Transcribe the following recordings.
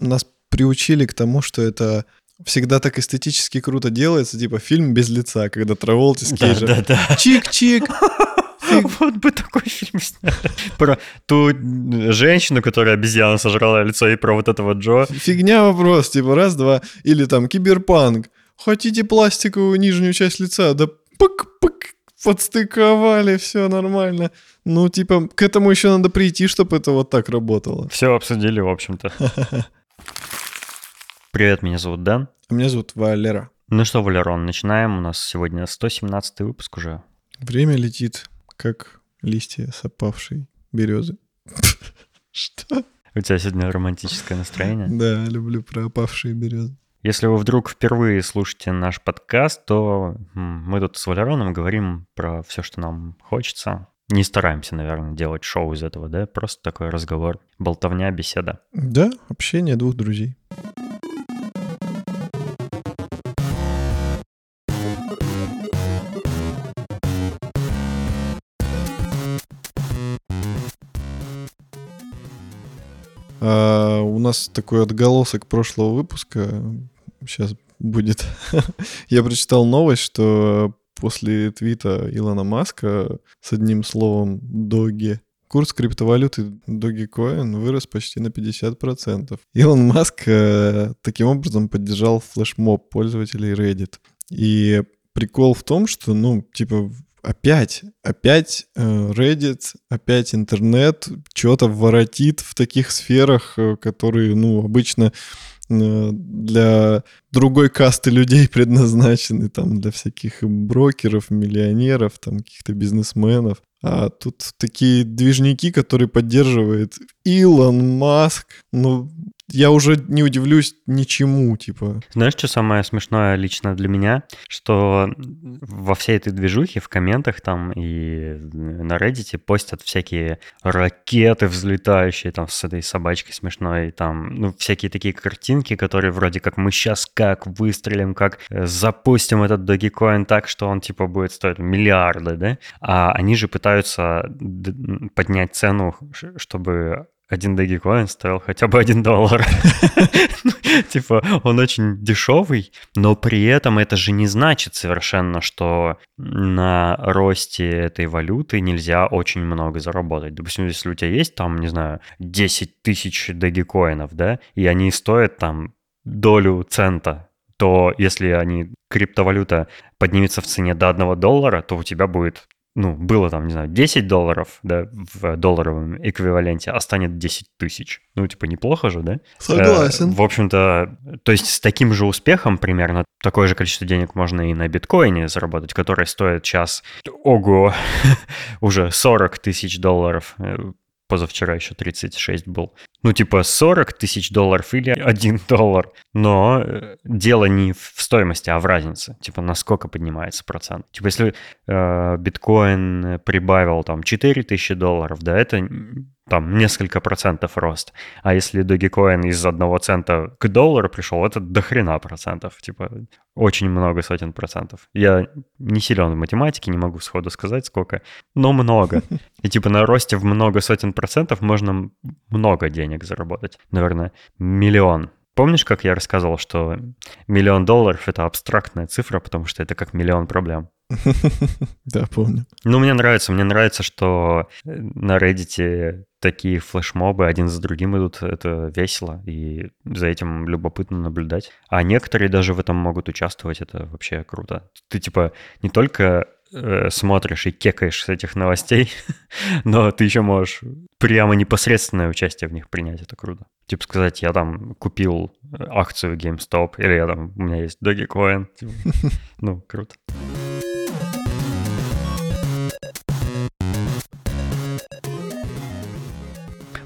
нас приучили к тому, что это всегда так эстетически круто делается, типа фильм без лица, когда Траволти с Кейджем. Да, да, да. Чик-чик. Вот бы такой фильм сняли. Про ту женщину, которая обезьяна сожрала лицо, и про вот этого Джо. Фигня вопрос, типа раз-два. Или там киберпанк. Хотите пластиковую нижнюю часть лица? Да пык-пык, подстыковали, все нормально. Ну, типа, к этому еще надо прийти, чтобы это вот так работало. Все обсудили, в общем-то. Привет, меня зовут Дэн. А меня зовут Валера. Ну что, Валерон, начинаем. У нас сегодня 117 выпуск уже. Время летит, как листья с опавшей березы. Что? У тебя сегодня романтическое настроение? Да, люблю про опавшие березы. Если вы вдруг впервые слушаете наш подкаст, то мы тут с Валероном говорим про все, что нам хочется. Не стараемся, наверное, делать шоу из этого, да? Просто такой разговор, болтовня, беседа. Да, общение двух друзей. А, у нас такой отголосок прошлого выпуска. Сейчас будет. Я прочитал новость, что после твита Илона Маска с одним словом «доги» курс криптовалюты Dogecoin вырос почти на 50%. Илон Маск э, таким образом поддержал флешмоб пользователей Reddit. И прикол в том, что, ну, типа, опять, опять э, Reddit, опять интернет что-то воротит в таких сферах, э, которые, ну, обычно э, для другой касты людей предназначены, там, для всяких брокеров, миллионеров, там, каких-то бизнесменов. А тут такие движники, которые поддерживает Илон Маск. Ну, я уже не удивлюсь ничему, типа. Знаешь, что самое смешное лично для меня? Что во всей этой движухе в комментах там и на Reddit постят всякие ракеты взлетающие там с этой собачкой смешной, там, ну, всякие такие картинки, которые вроде как мы сейчас как выстрелим, как э, запустим этот Dogecoin так, что он типа будет стоить миллиарды, да? А они же пытаются поднять цену, чтобы один Dogecoin стоил хотя бы один доллар. Типа, он очень дешевый, но при этом это же не значит совершенно, что на росте этой валюты нельзя очень много заработать. Допустим, если у тебя есть там, не знаю, 10 тысяч Dogecoin'ов, да, и они стоят там долю цента, то если они криптовалюта поднимется в цене до 1 доллара, то у тебя будет ну, было там, не знаю, 10 долларов, да, в долларовом эквиваленте, а станет 10 тысяч. Ну, типа, неплохо же, да? Согласен. Э, в общем-то, то есть с таким же успехом примерно такое же количество денег можно и на биткоине заработать, который стоит сейчас, ого, уже 40 тысяч долларов э, позавчера еще 36 был. Ну, типа 40 тысяч долларов или 1 доллар. Но э, дело не в стоимости, а в разнице. Типа, насколько поднимается процент. Типа, если э, биткоин прибавил там 4 тысячи долларов, да, это там несколько процентов рост. А если Dogecoin из одного цента к доллару пришел, это до хрена процентов. Типа очень много сотен процентов. Я не силен в математике, не могу сходу сказать сколько, но много. И типа на росте в много сотен процентов можно много денег заработать. Наверное, миллион Помнишь, как я рассказывал, что миллион долларов — это абстрактная цифра, потому что это как миллион проблем? Да, помню. Ну, мне нравится. Мне нравится, что на Reddit такие флешмобы один за другим идут. Это весело, и за этим любопытно наблюдать. А некоторые даже в этом могут участвовать. Это вообще круто. Ты, типа, не только э, смотришь и кекаешь с этих новостей, но ты еще можешь прямо непосредственное участие в них принять. Это круто. Типа сказать, я там купил акцию GameStop, или я там, у меня есть Dogecoin. Типа, ну, круто.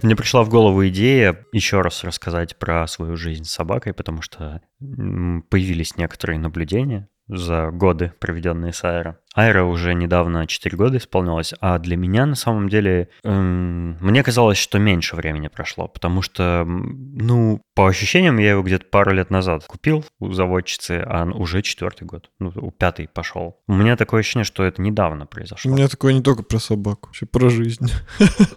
Мне пришла в голову идея еще раз рассказать про свою жизнь с собакой, потому что появились некоторые наблюдения за годы, проведенные с Аэро. Айра уже недавно 4 года исполнилось, а для меня на самом деле эм, мне казалось, что меньше времени прошло, потому что, ну, по ощущениям, я его где-то пару лет назад купил у заводчицы, а уже четвертый год, ну, у пятый пошел. У меня такое ощущение, что это недавно произошло. У меня такое не только про собаку, вообще про жизнь.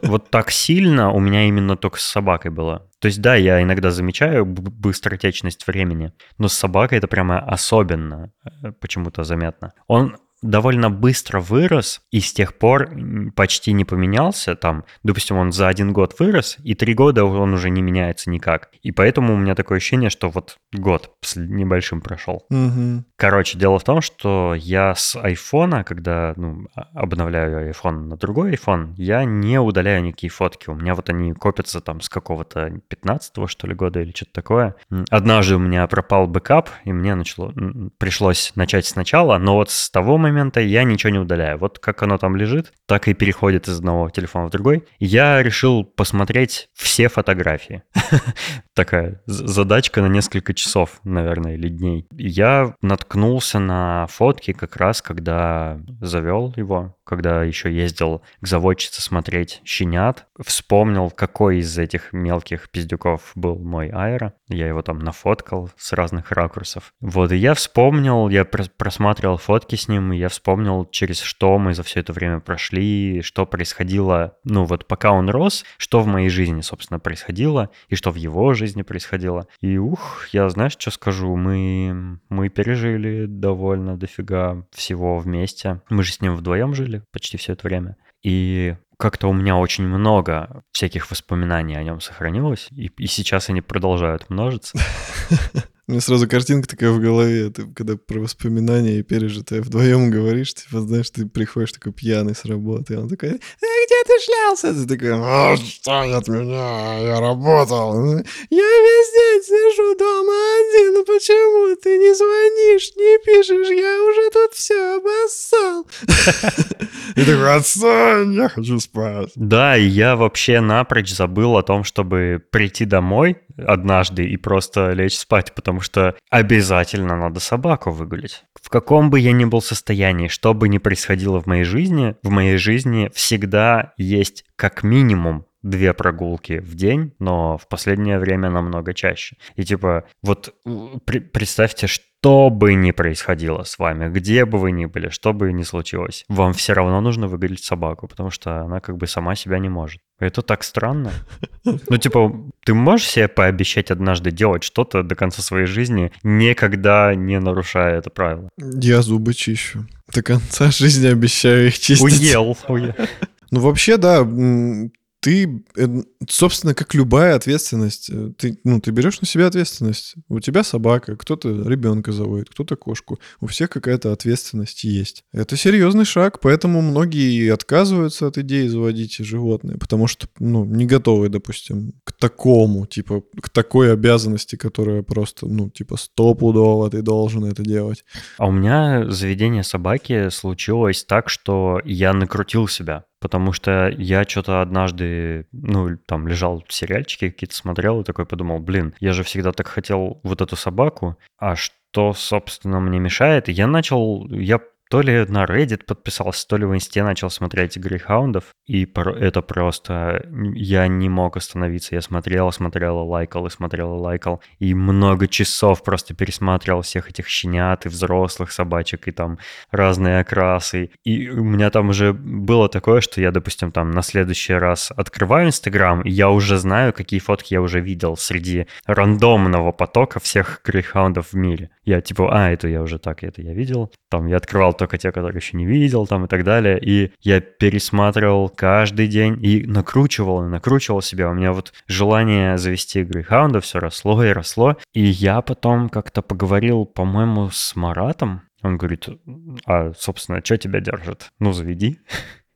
Вот так сильно у меня именно только с собакой было. То есть, да, я иногда замечаю быстротечность времени, но с собакой это прямо особенно э, почему-то заметно. Он довольно быстро вырос и с тех пор почти не поменялся. Там, допустим, он за один год вырос, и три года он уже не меняется никак. И поэтому у меня такое ощущение, что вот год с небольшим прошел. Угу. Короче, дело в том, что я с айфона, когда ну, а, обновляю iPhone на другой iPhone, я не удаляю никакие фотки. У меня вот они копятся там с какого-то 15 что ли, года или что-то такое. Однажды у меня пропал бэкап, и мне начало, пришлось начать сначала, но вот с того момента я ничего не удаляю. Вот как оно там лежит, так и переходит из одного телефона в другой. Я решил посмотреть все фотографии. Такая задачка на несколько часов, наверное, или дней. Я наткнулся на фотки как раз, когда завел его когда еще ездил к заводчице смотреть щенят, вспомнил, какой из этих мелких пиздюков был мой Аэро. Я его там нафоткал с разных ракурсов. Вот, и я вспомнил, я просматривал фотки с ним, я вспомнил, через что мы за все это время прошли, что происходило, ну вот пока он рос, что в моей жизни, собственно, происходило, и что в его жизни происходило. И ух, я знаешь, что скажу, мы, мы пережили довольно дофига всего вместе. Мы же с ним вдвоем жили, почти все это время. И как-то у меня очень много всяких воспоминаний о нем сохранилось, и, и сейчас они продолжают множиться. У меня сразу картинка такая в голове, ты когда про воспоминания и пережитое вдвоем говоришь, типа, знаешь, ты приходишь такой пьяный с работы, и он такой, э, где ты шлялся? Ты такой, а, отстань от меня, я работал. Я весь день сижу дома один, ну почему ты не звонишь, не пишешь, я уже тут все обоссал. И такой, отстань, я хочу спать. Да, и я вообще напрочь забыл о том, чтобы прийти домой однажды и просто лечь спать, потому что обязательно надо собаку выгулить. В каком бы я ни был состоянии, что бы ни происходило в моей жизни, в моей жизни всегда есть как минимум две прогулки в день, но в последнее время намного чаще. И типа, вот при, представьте, что бы ни происходило с вами, где бы вы ни были, что бы ни случилось, вам все равно нужно выгулить собаку, потому что она как бы сама себя не может. Это так странно. Ну, типа, ты можешь себе пообещать однажды делать что-то до конца своей жизни, никогда не нарушая это правило? Я зубы чищу. До конца жизни обещаю их чистить. Уел. уел. Ну, вообще, да, ты, э, собственно, как любая ответственность, э, ты, ну, ты берешь на себя ответственность. У тебя собака, кто-то ребенка заводит, кто-то кошку. У всех какая-то ответственность есть. Это серьезный шаг, поэтому многие отказываются от идеи заводить животное, потому что, ну, не готовы, допустим, к такому, типа, к такой обязанности, которая просто, ну, типа, стопудово ты должен это делать. А у меня заведение собаки случилось так, что я накрутил себя потому что я что-то однажды, ну, там, лежал в сериальчике какие-то смотрел и такой подумал, блин, я же всегда так хотел вот эту собаку, а что, собственно, мне мешает? Я начал, я то ли на Reddit подписался, то ли в инсте начал смотреть грейхаундов, и это просто... Я не мог остановиться. Я смотрел, смотрел, лайкал и смотрел, лайкал. И много часов просто пересматривал всех этих щенят и взрослых собачек, и там разные окрасы. И у меня там уже было такое, что я, допустим, там на следующий раз открываю Инстаграм, и я уже знаю, какие фотки я уже видел среди рандомного потока всех грейхаундов в мире. Я типа, а, это я уже так, это я видел. Там я открывал только те, которые еще не видел, там и так далее. И я пересматривал каждый день и накручивал, и накручивал себя. У меня вот желание завести Грейхаунда все росло и росло. И я потом как-то поговорил, по-моему, с Маратом. Он говорит, а, собственно, что тебя держит? Ну, заведи.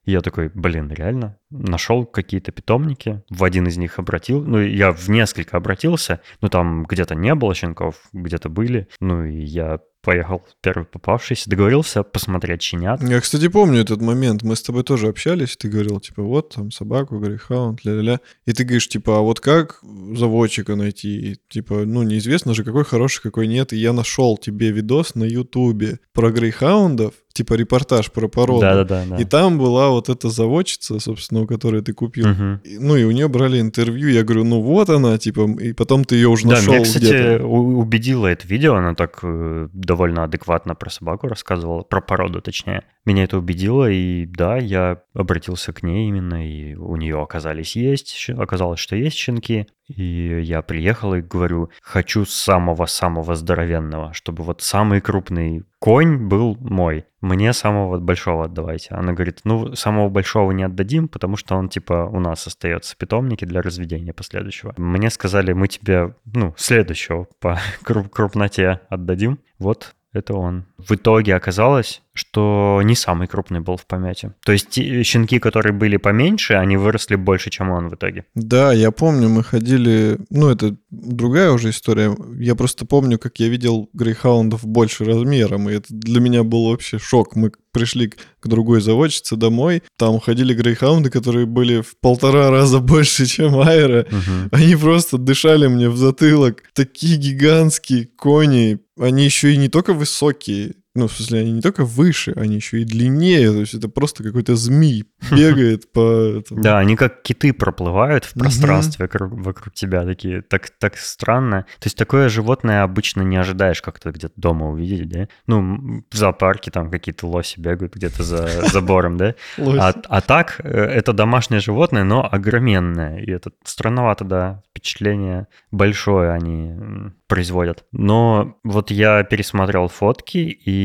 Я такой, блин, реально? Нашел какие-то питомники, в один из них обратил, ну, я в несколько обратился, но там где-то не было щенков, где-то были, ну, и я поехал первый попавшийся, договорился посмотреть щенят. Я, кстати, помню этот момент. Мы с тобой тоже общались, ты говорил, типа, вот там собаку, грейхаунд, ля-ля-ля. И ты говоришь, типа, а вот как заводчика найти? И, типа, ну, неизвестно же, какой хороший, какой нет. И я нашел тебе видос на Ютубе про грейхаундов, типа репортаж про породу. Да, да, да. И там была вот эта заводчица, собственно, у которой ты купил. Угу. И, ну и у нее брали интервью. Я говорю, ну вот она, типа, и потом ты ее уже да, нашел. Меня, кстати, убедило это видео. Она так э, довольно адекватно про собаку рассказывала, про породу точнее. Меня это убедило, и да, я обратился к ней именно, и у нее оказались есть, оказалось, что есть щенки, и я приехал и говорю, хочу самого-самого здоровенного, чтобы вот самый крупный конь был мой. Мне самого большого отдавайте. Она говорит, ну, самого большого не отдадим, потому что он, типа, у нас остается питомники для разведения последующего. Мне сказали, мы тебе, ну, следующего по крупноте отдадим. Вот это он. В итоге оказалось, что не самый крупный был в помете. То есть щенки, которые были поменьше, они выросли больше, чем он в итоге. Да, я помню, мы ходили... Ну, это другая уже история. Я просто помню, как я видел грейхаундов больше размером, и это для меня был вообще шок. Мы пришли к другой заводчице домой, там ходили грейхаунды, которые были в полтора раза больше, чем Айра. Угу. Они просто дышали мне в затылок. Такие гигантские кони. Они еще и не только высокие, ну, в смысле, они не только выше, они еще и длиннее. То есть это просто какой-то змей бегает по... Да, они как киты проплывают в пространстве вокруг тебя. Такие, так, так странно. То есть такое животное обычно не ожидаешь как-то где-то дома увидеть, да? Ну, в зоопарке там какие-то лоси бегают где-то за забором, да? А, а так, э, это домашнее животное, но огроменное. И это странновато, да, впечатление большое они производят. Но вот я пересмотрел фотки, и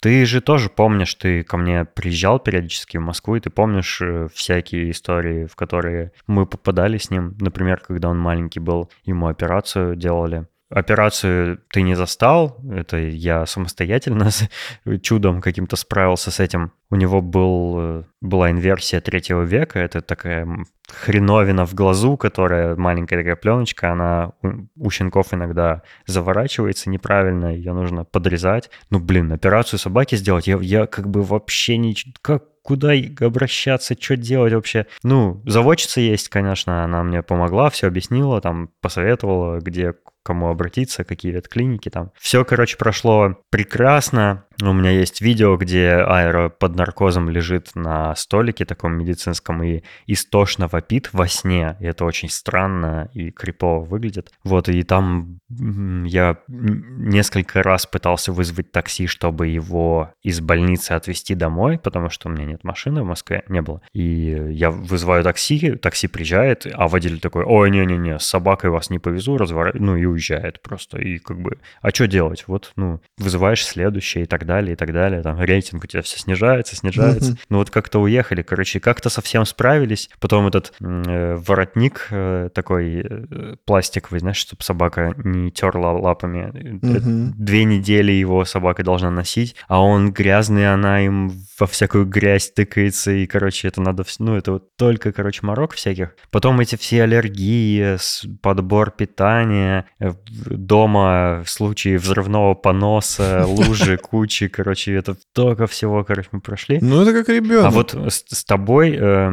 ты же тоже помнишь, ты ко мне приезжал периодически в Москву, и ты помнишь э, всякие истории, в которые мы попадали с ним. Например, когда он маленький был, ему операцию делали. Операцию ты не застал, это я самостоятельно чудом каким-то справился с этим. У него был, э, была инверсия третьего века, это такая хреновина в глазу, которая маленькая такая пленочка, она у щенков иногда заворачивается неправильно, ее нужно подрезать. Ну, блин, операцию собаки сделать, я, я как бы вообще не... Как, куда обращаться, что делать вообще. Ну, заводчица есть, конечно, она мне помогла, все объяснила, там, посоветовала, где кому обратиться, какие ветклиники там. Все, короче, прошло прекрасно. У меня есть видео, где Айро под наркозом лежит на столике таком медицинском и истошно вопит во сне. И это очень странно и крипово выглядит. Вот, и там я несколько раз пытался вызвать такси, чтобы его из больницы отвезти домой, потому что у меня нет машины в Москве, не было. И я вызываю такси, такси приезжает, а водитель такой, ой, не-не-не, с собакой вас не повезу, разворачиваю, ну и уезжает просто. И как бы, а что делать? Вот, ну, вызываешь следующее и так далее, и так далее. Там рейтинг у тебя все снижается, снижается. Mm-hmm. Ну вот как-то уехали, короче, как-то совсем справились. Потом этот э, воротник э, такой э, пластиковый, знаешь, чтобы собака не терла лапами. Mm-hmm. Две недели его собака должна носить, а он грязный, она им во всякую грязь тыкается, и, короче, это надо... Ну, это вот только, короче, морок всяких. Потом эти все аллергии, подбор питания, э, дома в случае взрывного поноса, лужи, кучи, короче, это только всего, короче, мы прошли. Ну, это как ребенок. А вот с, с тобой э,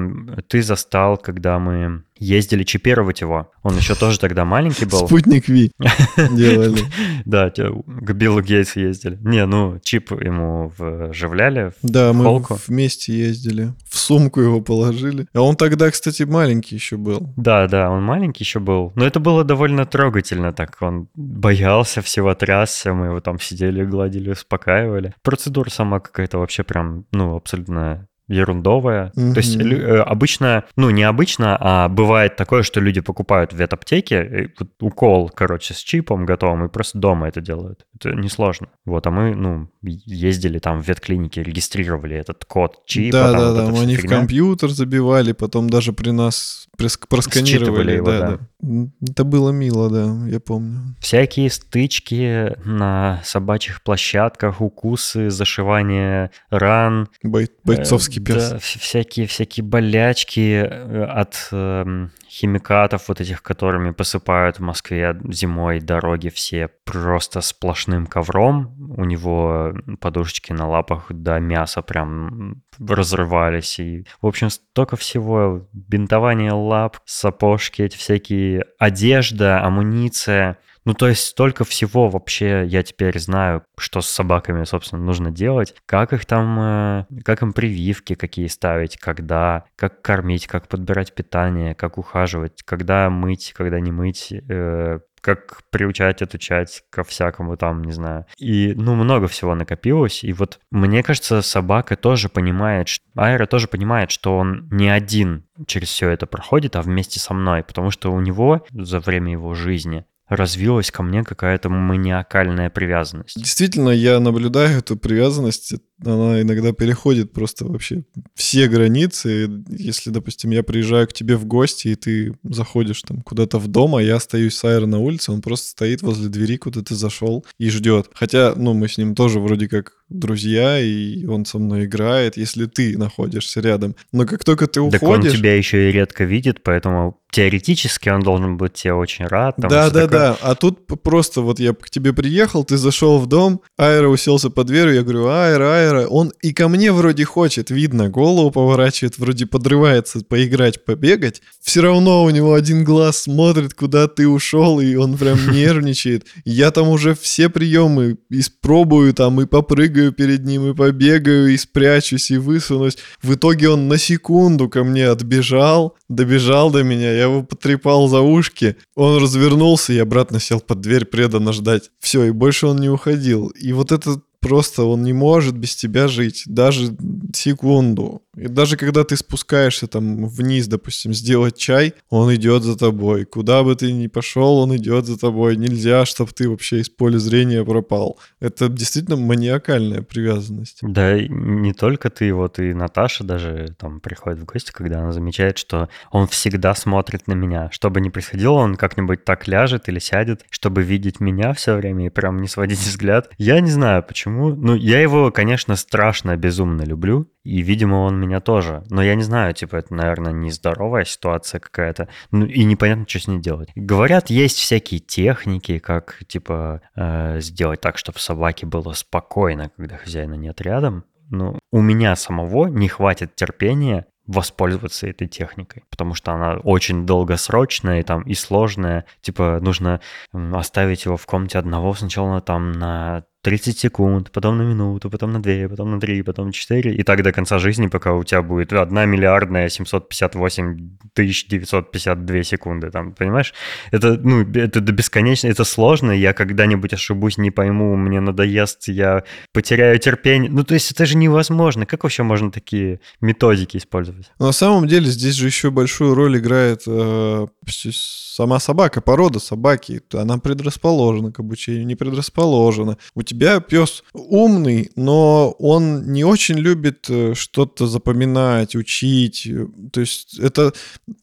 ты застал, когда мы ездили чипировать его. Он еще тоже тогда маленький был. Спутник Ви делали. Да, к Биллу Гейтсу ездили. Не, ну, чип ему вживляли Да, мы вместе ездили. В сумку его положили. А он тогда, кстати, маленький еще был. Да, да, он маленький еще был. Но это было довольно трогательно так. Он боялся всего, трясся. Мы его там сидели, гладили, успокаивали. Процедура сама какая-то вообще прям, ну, абсолютно ерундовая. Mm-hmm. То есть э, обычно, ну не обычно, а бывает такое, что люди покупают в ветаптеке укол, короче, с чипом готовым и просто дома это делают. Это несложно. Вот, а мы, ну, ездили там в ветклинике, регистрировали этот код чипа. Да, да, да, вот они фигня. в компьютер забивали, потом даже при нас просканировали. Его, да, да. да. Это было мило, да, я помню. Всякие стычки на собачьих площадках, укусы, зашивание ран. Бой, бойцовские Пес. Да, всякие, всякие болячки э, от э, химикатов вот этих, которыми посыпают в Москве зимой дороги все просто сплошным ковром. У него подушечки на лапах до мяса прям разрывались. И, в общем, столько всего. Бинтование лап, сапожки, эти всякие одежда, амуниция. Ну, то есть столько всего вообще я теперь знаю, что с собаками, собственно, нужно делать, как их там, э, как им прививки какие ставить, когда, как кормить, как подбирать питание, как ухаживать, когда мыть, когда не мыть, э, как приучать, отучать ко всякому там, не знаю. И, ну, много всего накопилось. И вот мне кажется, собака тоже понимает, Айра тоже понимает, что он не один через все это проходит, а вместе со мной, потому что у него за время его жизни развилась ко мне какая-то маниакальная привязанность. Действительно, я наблюдаю эту привязанность она иногда переходит просто вообще все границы. Если, допустим, я приезжаю к тебе в гости, и ты заходишь там куда-то в дом, а я остаюсь с Айро на улице, он просто стоит возле двери, куда ты зашел, и ждет. Хотя, ну, мы с ним тоже вроде как друзья, и он со мной играет, если ты находишься рядом. Но как только ты уходишь... Так он тебя еще и редко видит, поэтому теоретически он должен быть тебе очень рад. Там, да, да, такое. да. А тут просто вот я к тебе приехал, ты зашел в дом, Айра уселся под дверью, я говорю, Айра, Айра, Майера, он и ко мне вроде хочет, видно, голову поворачивает, вроде подрывается поиграть, побегать. Все равно у него один глаз смотрит, куда ты ушел, и он прям нервничает. Я там уже все приемы испробую там, и попрыгаю перед ним, и побегаю, и спрячусь, и высунусь. В итоге он на секунду ко мне отбежал, добежал до меня, я его потрепал за ушки, он развернулся и обратно сел под дверь преданно ждать. Все, и больше он не уходил. И вот это просто он не может без тебя жить, даже секунду. И даже когда ты спускаешься там вниз, допустим, сделать чай, он идет за тобой. Куда бы ты ни пошел, он идет за тобой. Нельзя, чтобы ты вообще из поля зрения пропал. Это действительно маниакальная привязанность. Да, не только ты, вот и Наташа даже там приходит в гости, когда она замечает, что он всегда смотрит на меня. Что бы ни происходило, он как-нибудь так ляжет или сядет, чтобы видеть меня все время и прям не сводить взгляд. Я не знаю, почему. Ну, я его, конечно, страшно, безумно люблю. И, видимо, он меня тоже. Но я не знаю, типа, это, наверное, нездоровая ситуация какая-то. Ну, и непонятно, что с ней делать. Говорят, есть всякие техники, как, типа, э, сделать так, чтобы собаке было спокойно, когда хозяина нет рядом. Ну, у меня самого не хватит терпения воспользоваться этой техникой, потому что она очень долгосрочная и там и сложная. Типа нужно оставить его в комнате одного сначала там на 30 секунд, потом на минуту, потом на 2, потом на 3, потом на 4, и так до конца жизни, пока у тебя будет 1 миллиардная 758 тысяч 952 секунды, там, понимаешь? Это, ну, это до бесконечно, это сложно, я когда-нибудь ошибусь, не пойму, мне надоест, я потеряю терпение. Ну, то есть это же невозможно. Как вообще можно такие методики использовать? На самом деле здесь же еще большую роль играет э, сама собака, порода собаки. Она предрасположена к обучению, не предрасположена. У тебя тебя пес умный, но он не очень любит э, что-то запоминать, учить. То есть это...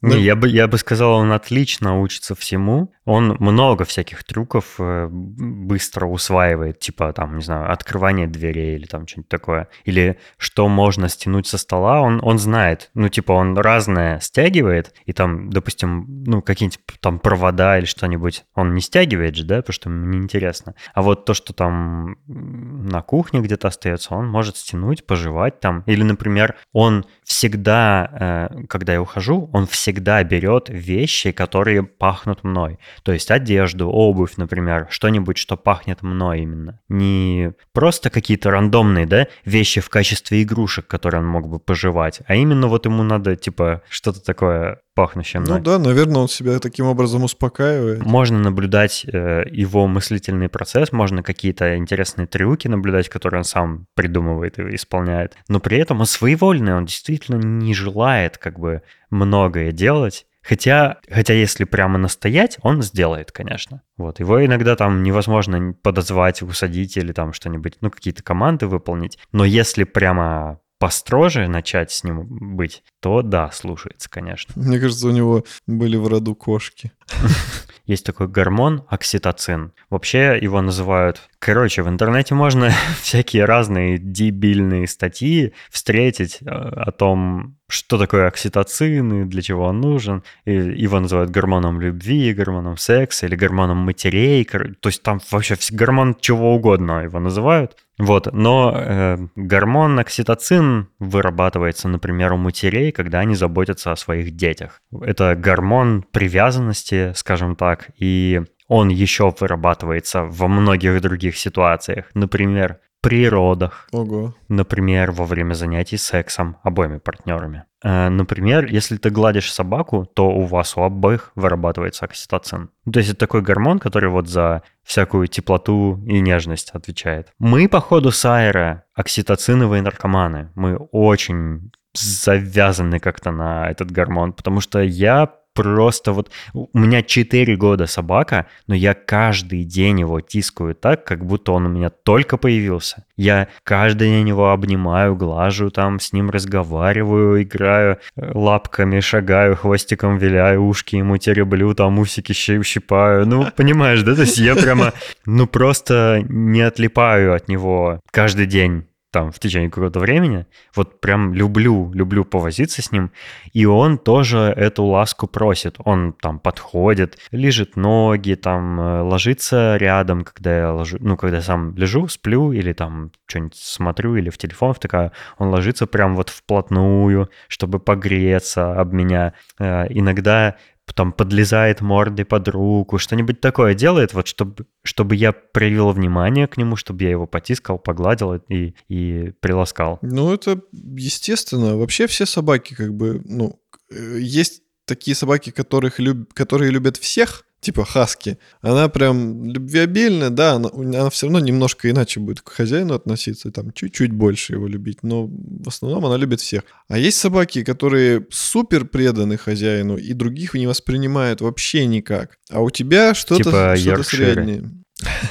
Не, я, бы, я бы сказал, он отлично учится всему. Он много всяких трюков э, быстро усваивает, типа там, не знаю, открывание дверей или там что-нибудь такое. Или что можно стянуть со стола, он, он знает. Ну, типа он разное стягивает, и там, допустим, ну, какие-нибудь там провода или что-нибудь он не стягивает же, да, потому что ему неинтересно. А вот то, что там на кухне где-то остается, он может стянуть, пожевать там. Или, например, он всегда, э, когда я ухожу, он всегда берет вещи, которые пахнут мной. То есть одежду, обувь, например, что-нибудь, что пахнет мной именно. Не просто какие-то рандомные, да, вещи в качестве игрушек, которые он мог бы пожевать, а именно вот ему надо, типа, что-то такое пахнущее мной. Ну да, наверное, он себя таким образом успокаивает. Можно наблюдать э, его мыслительный процесс, можно какие-то интересные трюки наблюдать, которые он сам придумывает и исполняет. Но при этом он своевольный, он действительно не желает как бы многое делать. Хотя, хотя если прямо настоять, он сделает, конечно. Вот. Его иногда там невозможно подозвать, усадить или там что-нибудь, ну, какие-то команды выполнить. Но если прямо построже начать с ним быть, то да, слушается, конечно. Мне кажется, у него были в роду кошки. Есть такой гормон окситоцин. Вообще его называют... Короче, в интернете можно всякие разные дебильные статьи встретить э, о том, что такое окситоцин и для чего он нужен. И его называют гормоном любви, гормоном секса или гормоном матерей. То есть там вообще гормон чего угодно его называют. Вот, но э, гормон окситоцин вырабатывается, например, у матерей, когда они заботятся о своих детях. Это гормон привязанности, скажем так, и он еще вырабатывается во многих других ситуациях. Например, при родах. Ого. Например, во время занятий сексом обоими партнерами. Э, Например, если ты гладишь собаку, то у вас у обоих вырабатывается окситоцин. То есть это такой гормон, который вот за всякую теплоту и нежность отвечает. Мы, походу, с Айра окситоциновые наркоманы. Мы очень завязаны как-то на этот гормон, потому что я просто вот... У меня 4 года собака, но я каждый день его тискаю так, как будто он у меня только появился. Я каждый день его обнимаю, глажу там, с ним разговариваю, играю э, лапками, шагаю, хвостиком виляю, ушки ему тереблю, там усики щи- щипаю. Ну, понимаешь, да? То есть я прямо, ну, просто не отлипаю от него каждый день там в течение какого-то времени. Вот прям люблю, люблю повозиться с ним. И он тоже эту ласку просит. Он там подходит, лежит ноги, там э, ложится рядом, когда я ложу, ну, когда я сам лежу, сплю или там что-нибудь смотрю или в телефон втыкаю, он ложится прям вот вплотную, чтобы погреться об меня. Э, Иногда там подлезает мордой под руку, что-нибудь такое делает, вот чтобы, чтобы я проявил внимание к нему, чтобы я его потискал, погладил и, и приласкал. Ну, это естественно. Вообще все собаки как бы, ну, э, есть такие собаки, которых люб... которые любят всех, типа хаски. Она прям любвеобильная, да, она, она все равно немножко иначе будет к хозяину относиться, там чуть-чуть больше его любить, но в основном она любит всех. А есть собаки, которые супер преданы хозяину и других не воспринимают вообще никак. А у тебя что-то Типа что среднее.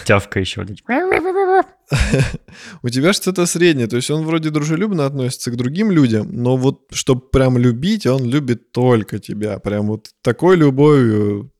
Тявка еще. У тебя что-то среднее, то есть он вроде дружелюбно относится к другим людям, но вот чтобы прям любить, он любит только тебя, прям вот такой любовью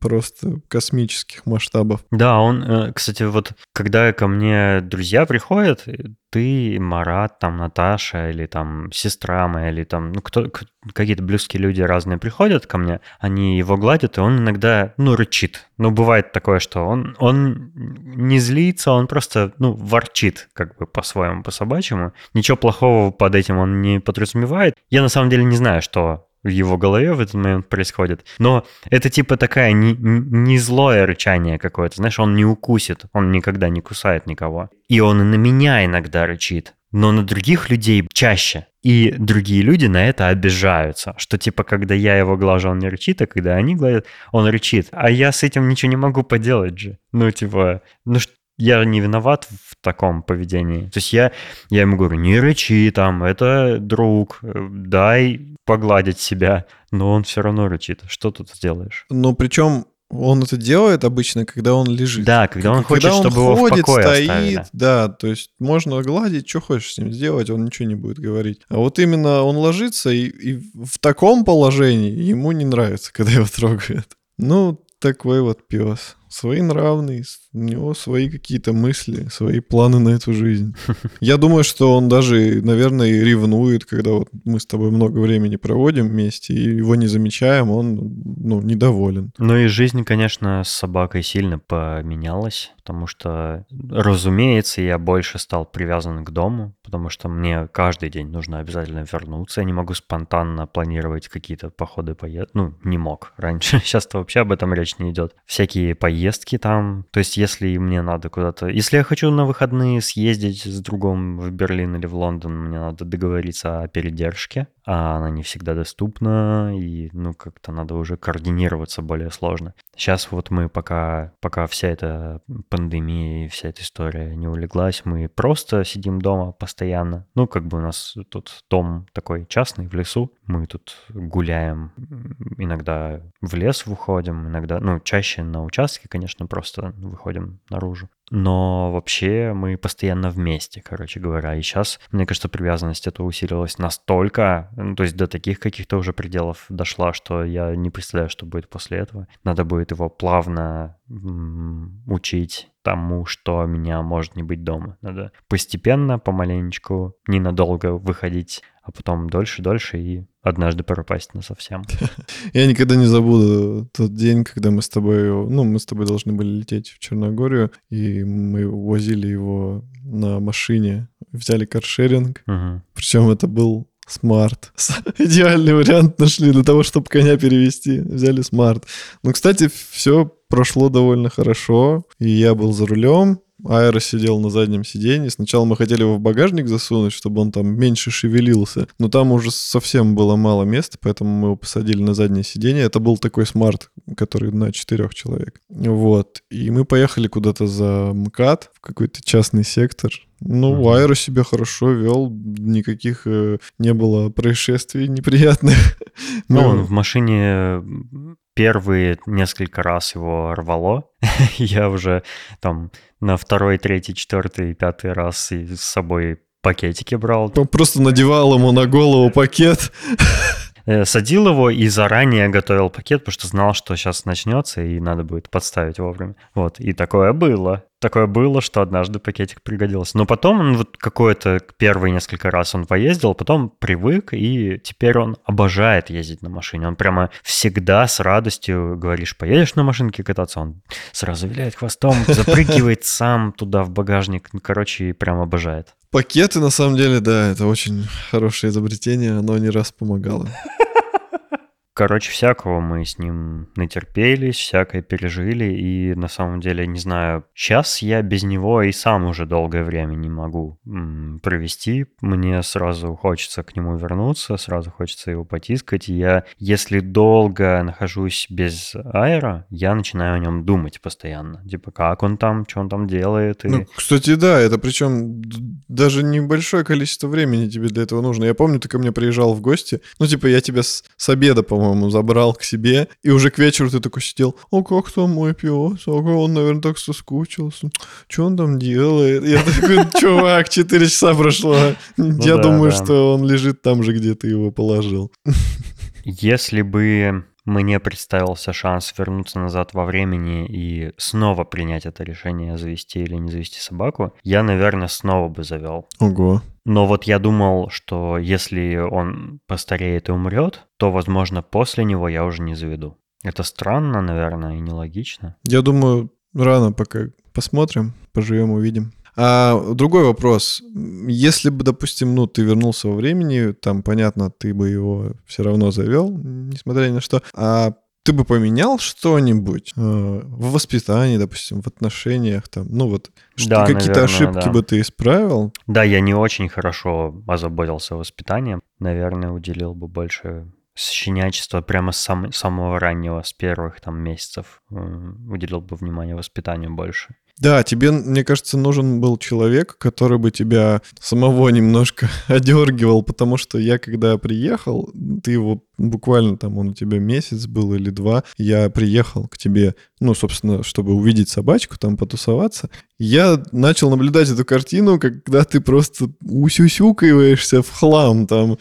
просто космических масштабов. Да, он, э, кстати, вот когда ко мне друзья приходят, ты, Марат, там, Наташа, или там сестра моя, или там, ну, кто, какие-то близкие люди разные приходят ко мне, они его гладят, и он иногда, ну, рычит. Ну, бывает такое, что он, он не злится, он просто, ну, ворчит, как бы по-своему, по-собачьему. Ничего плохого под этим он не подразумевает. Я на самом деле не знаю, что в его голове в этот момент происходит. Но это типа такая не, не злое рычание какое-то. Знаешь, он не укусит, он никогда не кусает никого. И он на меня иногда рычит, но на других людей чаще. И другие люди на это обижаются, что типа, когда я его глажу, он не рычит, а когда они гладят, он рычит. А я с этим ничего не могу поделать же. Ну, типа, ну ш- я не виноват в таком поведении. То есть я, я ему говорю, не рычи там, это друг, э, дай погладить себя. Но он все равно рычит. Что тут сделаешь? Но причем он это делает обычно, когда он лежит. Да, когда он хочет, Когда он чтобы его в ходит, покое стоит, оставили. да, то есть можно гладить, что хочешь с ним сделать, он ничего не будет говорить. А вот именно он ложится, и, и в таком положении ему не нравится, когда его трогают. Ну, такой вот пес. Своенравный, у него свои какие-то мысли, свои планы на эту жизнь. Я думаю, что он даже, наверное, ревнует, когда вот мы с тобой много времени проводим вместе, и его не замечаем, он, ну, недоволен. Ну и жизнь, конечно, с собакой сильно поменялась, потому что, разумеется, я больше стал привязан к дому, потому что мне каждый день нужно обязательно вернуться. Я не могу спонтанно планировать какие-то походы, поездки. Ну, не мог раньше. Сейчас-то вообще об этом речь не идет. Всякие поездки там. То есть, если мне надо куда-то... Если я хочу на выходные съездить с другом в Берлин или в Лондон, мне надо договориться о передержке, а она не всегда доступна, и, ну, как-то надо уже координироваться более сложно. Сейчас вот мы пока, пока вся эта пандемия и вся эта история не улеглась, мы просто сидим дома постоянно. Ну, как бы у нас тут дом такой частный в лесу. Мы тут гуляем, иногда в лес выходим, иногда, ну, чаще на участке, конечно, просто выходим наружу. Но вообще мы постоянно вместе, короче говоря. И сейчас, мне кажется, привязанность эта усилилась настолько, ну, то есть до таких каких-то уже пределов дошла, что я не представляю, что будет после этого. Надо будет его плавно учить тому, что меня может не быть дома. Надо постепенно, помаленечку, ненадолго выходить, а потом дольше-дольше и однажды пропасть на совсем. Я никогда не забуду тот день, когда мы с тобой, ну, мы с тобой должны были лететь в Черногорию, и мы возили его на машине, взяли каршеринг, причем это был смарт. Идеальный вариант нашли для того, чтобы коня перевезти. Взяли смарт. Ну, кстати, все прошло довольно хорошо, и я был за рулем, Аэро сидел на заднем сиденье. Сначала мы хотели его в багажник засунуть, чтобы он там меньше шевелился. Но там уже совсем было мало места, поэтому мы его посадили на заднее сиденье. Это был такой смарт, который на четырех человек. Вот. И мы поехали куда-то за МКАД, в какой-то частный сектор. Ну, угу. Аэро себя хорошо вел, никаких э, не было происшествий неприятных. Ну, он в машине первые несколько раз его рвало. Я уже там на второй, третий, четвертый, пятый раз и с собой пакетики брал. Просто надевал ему на голову пакет. Э, садил его и заранее готовил пакет, потому что знал, что сейчас начнется и надо будет подставить вовремя. Вот, и такое было. Такое было, что однажды пакетик пригодился. Но потом он вот какое-то первые несколько раз он поездил, потом привык, и теперь он обожает ездить на машине. Он прямо всегда с радостью говоришь, поедешь на машинке кататься, он сразу виляет хвостом, запрыгивает сам туда в багажник. Ну, короче, прям обожает. Пакеты, на самом деле, да, это очень хорошее изобретение, оно не раз помогало. Короче, всякого мы с ним натерпелись, всякое пережили, и на самом деле, не знаю, сейчас я без него и сам уже долгое время не могу провести. Мне сразу хочется к нему вернуться, сразу хочется его потискать. я, если долго нахожусь без аэро, я начинаю о нем думать постоянно. Типа, как он там, что он там делает. И... Ну, кстати, да, это причем даже небольшое количество времени тебе для этого нужно. Я помню, ты ко мне приезжал в гости, ну, типа, я тебя с, с обеда, по-моему, по-моему, забрал к себе, и уже к вечеру ты такой сидел, о, как там мой пес, о, он, наверное, так соскучился, что он там делает? Я такой, чувак, 4 часа прошло, ну я думаю, что он лежит там же, где ты его положил. Если бы мне представился шанс вернуться назад во времени и снова принять это решение, завести или не завести собаку, я, наверное, снова бы завел. Ого. Но вот я думал, что если он постареет и умрет, то, возможно, после него я уже не заведу. Это странно, наверное, и нелогично. Я думаю, рано пока посмотрим, поживем, увидим. А другой вопрос. Если бы, допустим, ну, ты вернулся во времени, там, понятно, ты бы его все равно завел, несмотря ни на что. А ты бы поменял что-нибудь э, в воспитании, допустим, в отношениях, там, ну вот, да, какие-то ошибки да. бы ты исправил? Да, я не очень хорошо озаботился воспитанием. Наверное, уделил бы больше щенячества прямо с сам, самого раннего, с первых там месяцев, э, уделил бы внимание воспитанию больше. Да, тебе, мне кажется, нужен был человек, который бы тебя самого немножко одергивал, потому что я, когда приехал, ты его буквально там, он у тебя месяц был или два, я приехал к тебе, ну, собственно, чтобы увидеть собачку, там потусоваться, я начал наблюдать эту картину, когда ты просто усюсюкиваешься в хлам, там,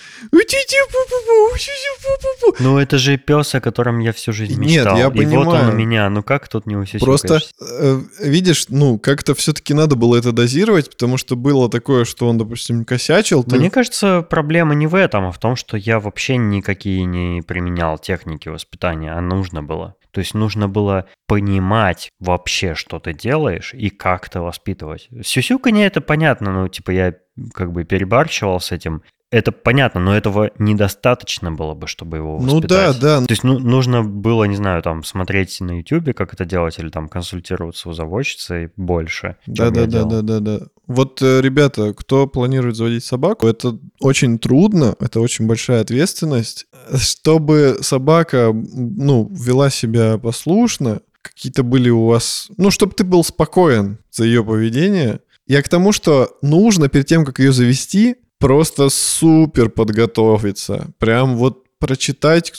ну, это же пес, о котором я всю жизнь мечтал. Нет, я и понимаю. вот он у меня, ну как тут не усюсюкаешься? Просто, э, видишь, ну, как-то все-таки надо было это дозировать, потому что было такое, что он, допустим, косячил. Ты... Мне кажется, проблема не в этом, а в том, что я вообще никакие не применял техники воспитания, а нужно было. То есть нужно было понимать вообще, что ты делаешь и как то воспитывать. Сюсюканье это понятно, ну, типа я как бы перебарщивал с этим. Это понятно, но этого недостаточно было бы, чтобы его воспитать. Ну да, да. То есть ну, нужно было, не знаю, там смотреть на YouTube, как это делать, или там консультироваться у заводчицы больше. Да, да, да, да, да, да. Вот, э, ребята, кто планирует заводить собаку, это очень трудно, это очень большая ответственность. Чтобы собака, ну, вела себя послушно, какие-то были у вас... Ну, чтобы ты был спокоен за ее поведение. Я к тому, что нужно перед тем, как ее завести, просто супер подготовиться. Прям вот прочитать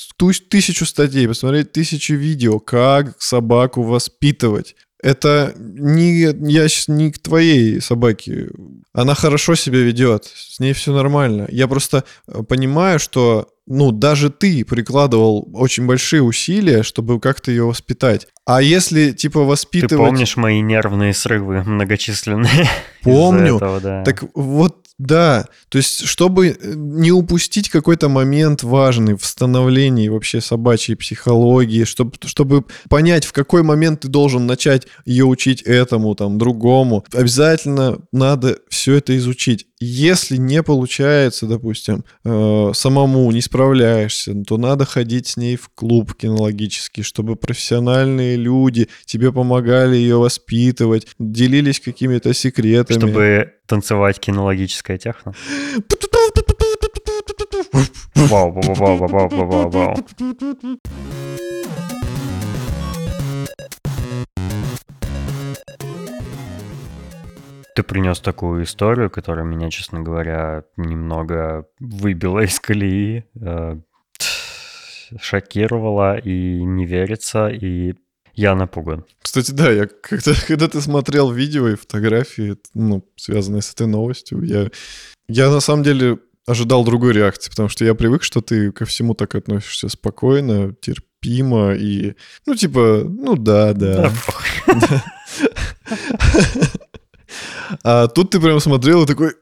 тысячу статей, посмотреть тысячу видео, как собаку воспитывать. Это не, я сейчас не к твоей собаке. Она хорошо себя ведет, с ней все нормально. Я просто э, понимаю, что ну, даже ты прикладывал очень большие усилия, чтобы как-то ее воспитать. А если, типа, воспитывать... Ты помнишь мои нервные срывы многочисленные? Помню. Этого, да. Так вот, Да, то есть, чтобы э, не упустить какой-то момент важный в становлении вообще собачьей психологии, чтобы, чтобы понять, в какой момент ты должен начать ее учить этому, там, другому, обязательно надо все это изучить. Если не получается, допустим, э, самому не справляешься, то надо ходить с ней в клуб кинологический, чтобы профессиональные люди тебе помогали ее воспитывать, делились какими-то секретами. Чтобы танцевать кинологическое техно. Вау, вау, вау, вау, вау, вау, вау. Ты принес такую историю, которая меня, честно говоря, немного выбила из колеи, э, шокировала и не верится, и я напуган. Кстати, да, я когда, когда ты смотрел видео и фотографии, ну, связанные с этой новостью, я, я на самом деле ожидал другой реакции, потому что я привык, что ты ко всему так относишься спокойно, терпимо и, ну, типа, ну да, да. да. А тут ты прям смотрел и такой...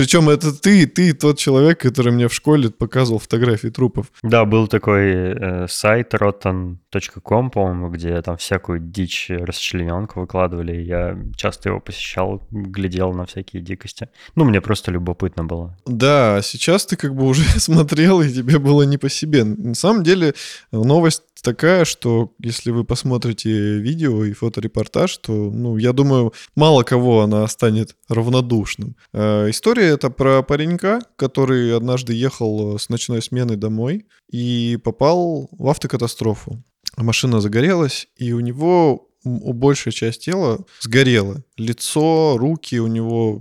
Причем это ты, ты тот человек, который мне в школе показывал фотографии трупов. Да, был такой э, сайт rotten.com, по-моему, где там всякую дичь расчлененку выкладывали. Я часто его посещал, глядел на всякие дикости. Ну, мне просто любопытно было. Да, а сейчас ты как бы уже смотрел, и тебе было не по себе. На самом деле новость такая, что если вы посмотрите видео и фоторепортаж, то, ну, я думаю, мало кого она станет равнодушным. Э, история это про паренька, который однажды ехал с ночной смены домой и попал в автокатастрофу. Машина загорелась, и у него большая часть тела сгорела. Лицо, руки у него...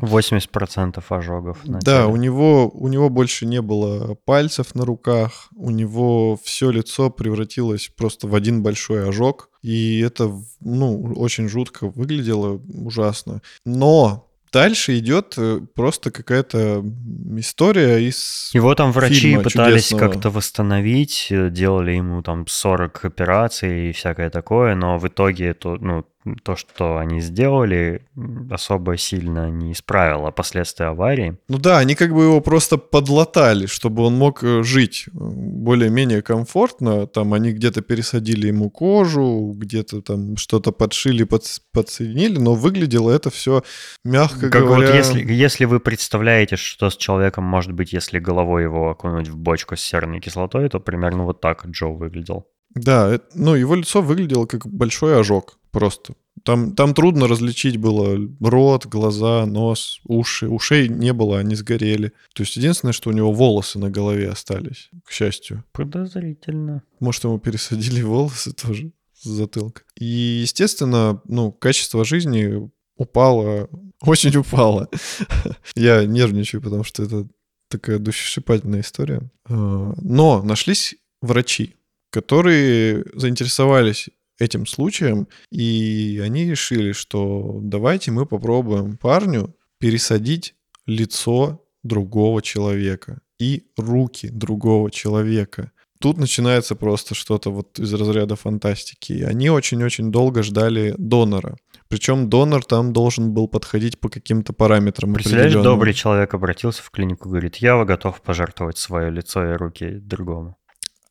80% ожогов. да, теле. у него, у него больше не было пальцев на руках, у него все лицо превратилось просто в один большой ожог. И это, ну, очень жутко выглядело, ужасно. Но Дальше идет э, просто какая-то история из Его там врачи пытались как-то восстановить, э, делали ему там 40 операций и всякое такое, но в итоге это, ну, то, что они сделали, особо сильно не исправило последствия аварии. Ну да, они как бы его просто подлатали, чтобы он мог э, жить э, более-менее комфортно. Там они где-то пересадили ему кожу, где-то там что-то подшили, под, подсоединили, но выглядело это все, мягко как говоря... Вот если, если вы представляете, что с человеком может быть, если головой его окунуть в бочку с серной кислотой, то примерно вот так Джо выглядел. Да, ну его лицо выглядело как большой ожог просто. Там, там трудно различить было рот, глаза, нос, уши. Ушей не было, они сгорели. То есть единственное, что у него волосы на голове остались, к счастью. Подозрительно. Может, ему пересадили волосы тоже с затылка. И, естественно, ну, качество жизни упало, очень упало. Я нервничаю, потому что это такая душесчипательная история. А, но нашлись врачи, которые заинтересовались этим случаем, и они решили, что давайте мы попробуем парню пересадить лицо другого человека и руки другого человека. Тут начинается просто что-то вот из разряда фантастики. Они очень-очень долго ждали донора. Причем донор там должен был подходить по каким-то параметрам. Представляешь, добрый человек обратился в клинику, говорит, я готов пожертвовать свое лицо и руки другому.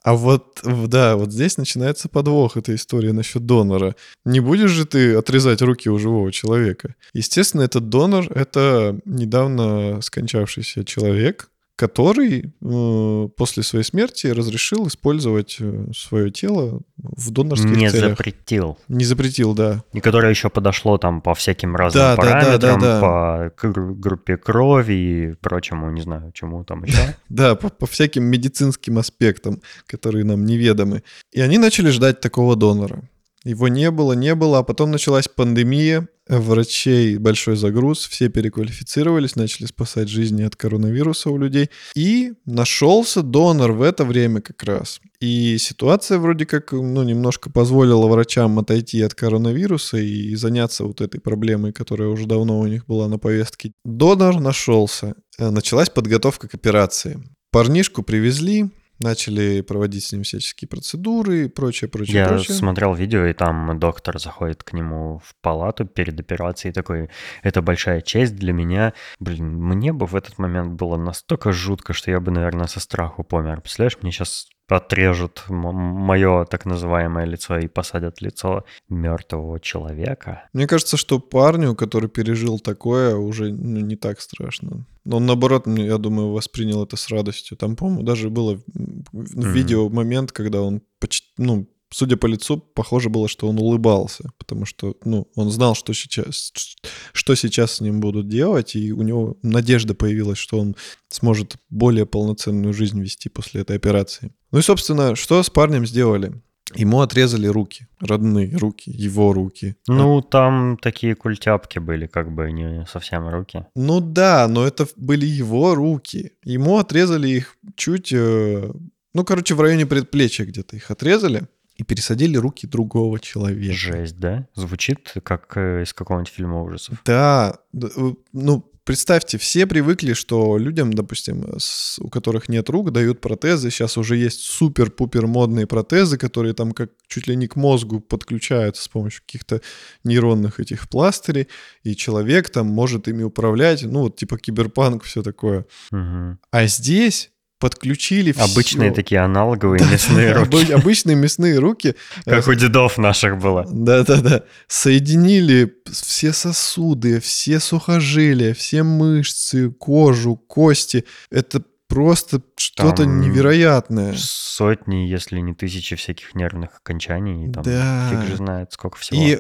А вот, да, вот здесь начинается подвох этой истории насчет донора. Не будешь же ты отрезать руки у живого человека? Естественно, этот донор — это недавно скончавшийся человек, который э, после своей смерти разрешил использовать э, свое тело в донорских не целях. Не запретил. Не запретил, да. И которое еще подошло там по всяким разным да, параметрам, да, да, да, да. по группе крови и прочему, не знаю, чему там еще. Да, по, по всяким медицинским аспектам, которые нам неведомы. И они начали ждать такого донора. Его не было, не было, а потом началась пандемия, врачей большой загруз, все переквалифицировались, начали спасать жизни от коронавируса у людей. И нашелся донор в это время как раз. И ситуация вроде как, ну, немножко позволила врачам отойти от коронавируса и заняться вот этой проблемой, которая уже давно у них была на повестке. Донор нашелся. Э, началась подготовка к операции. Парнишку привезли, начали проводить с ним всяческие процедуры и прочее, прочее, Я прочее. смотрел видео, и там доктор заходит к нему в палату перед операцией такой, это большая честь для меня. Блин, мне бы в этот момент было настолько жутко, что я бы, наверное, со страху помер. Представляешь, мне сейчас отрежут мое так называемое лицо и посадят лицо мертвого человека. Мне кажется, что парню, который пережил такое, уже ну, не так страшно. Он, наоборот, я думаю, воспринял это с радостью. Там, по-моему, даже было в mm-hmm. видео момент, когда он почти, ну, судя по лицу, похоже было, что он улыбался, потому что, ну, он знал, что сейчас, что сейчас с ним будут делать, и у него надежда появилась, что он сможет более полноценную жизнь вести после этой операции. Ну и, собственно, что с парнем сделали? Ему отрезали руки, родные руки, его руки. Ну, там такие культяпки были, как бы не совсем руки. Ну да, но это были его руки. Ему отрезали их чуть, э, ну, короче, в районе предплечья где-то их отрезали и пересадили руки другого человека. Жесть, да? Звучит как э, из какого-нибудь фильма ужасов. Да, ну, представьте, все привыкли, что людям, допустим, с, у которых нет рук, дают протезы. Сейчас уже есть супер-пупер модные протезы, которые там как чуть ли не к мозгу подключаются с помощью каких-то нейронных этих пластырей, и человек там может ими управлять, ну вот типа киберпанк, все такое. Угу. А здесь подключили все. Обычные такие аналоговые мясные руки. Обычные мясные руки. Как у дедов наших было. Да-да-да. Соединили все сосуды, все сухожилия, все мышцы, кожу, кости. Это просто что-то невероятное. Сотни, если не тысячи всяких нервных окончаний. И там да. Фиг же знает, сколько всего. И э,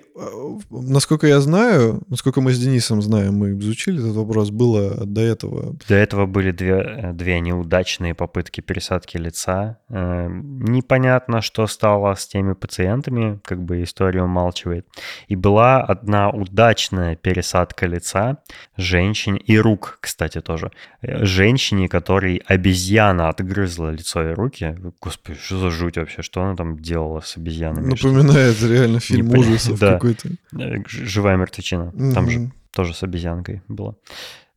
насколько я знаю, насколько мы с Денисом знаем, мы изучили этот вопрос, было до этого. До этого были две, э, две неудачные попытки пересадки лица. Э, непонятно, что стало с теми пациентами, как бы история умалчивает. И была одна удачная пересадка лица женщине, и рук, кстати, тоже. Женщине, которой обезьяна отгрызла лицо и руки. Господи, что за жуть вообще? Что она там делала с обезьянами? Напоминает реально фильм Не ужасов да. какой-то. Э, живая мертвечина. Угу. Там же тоже с обезьянкой было.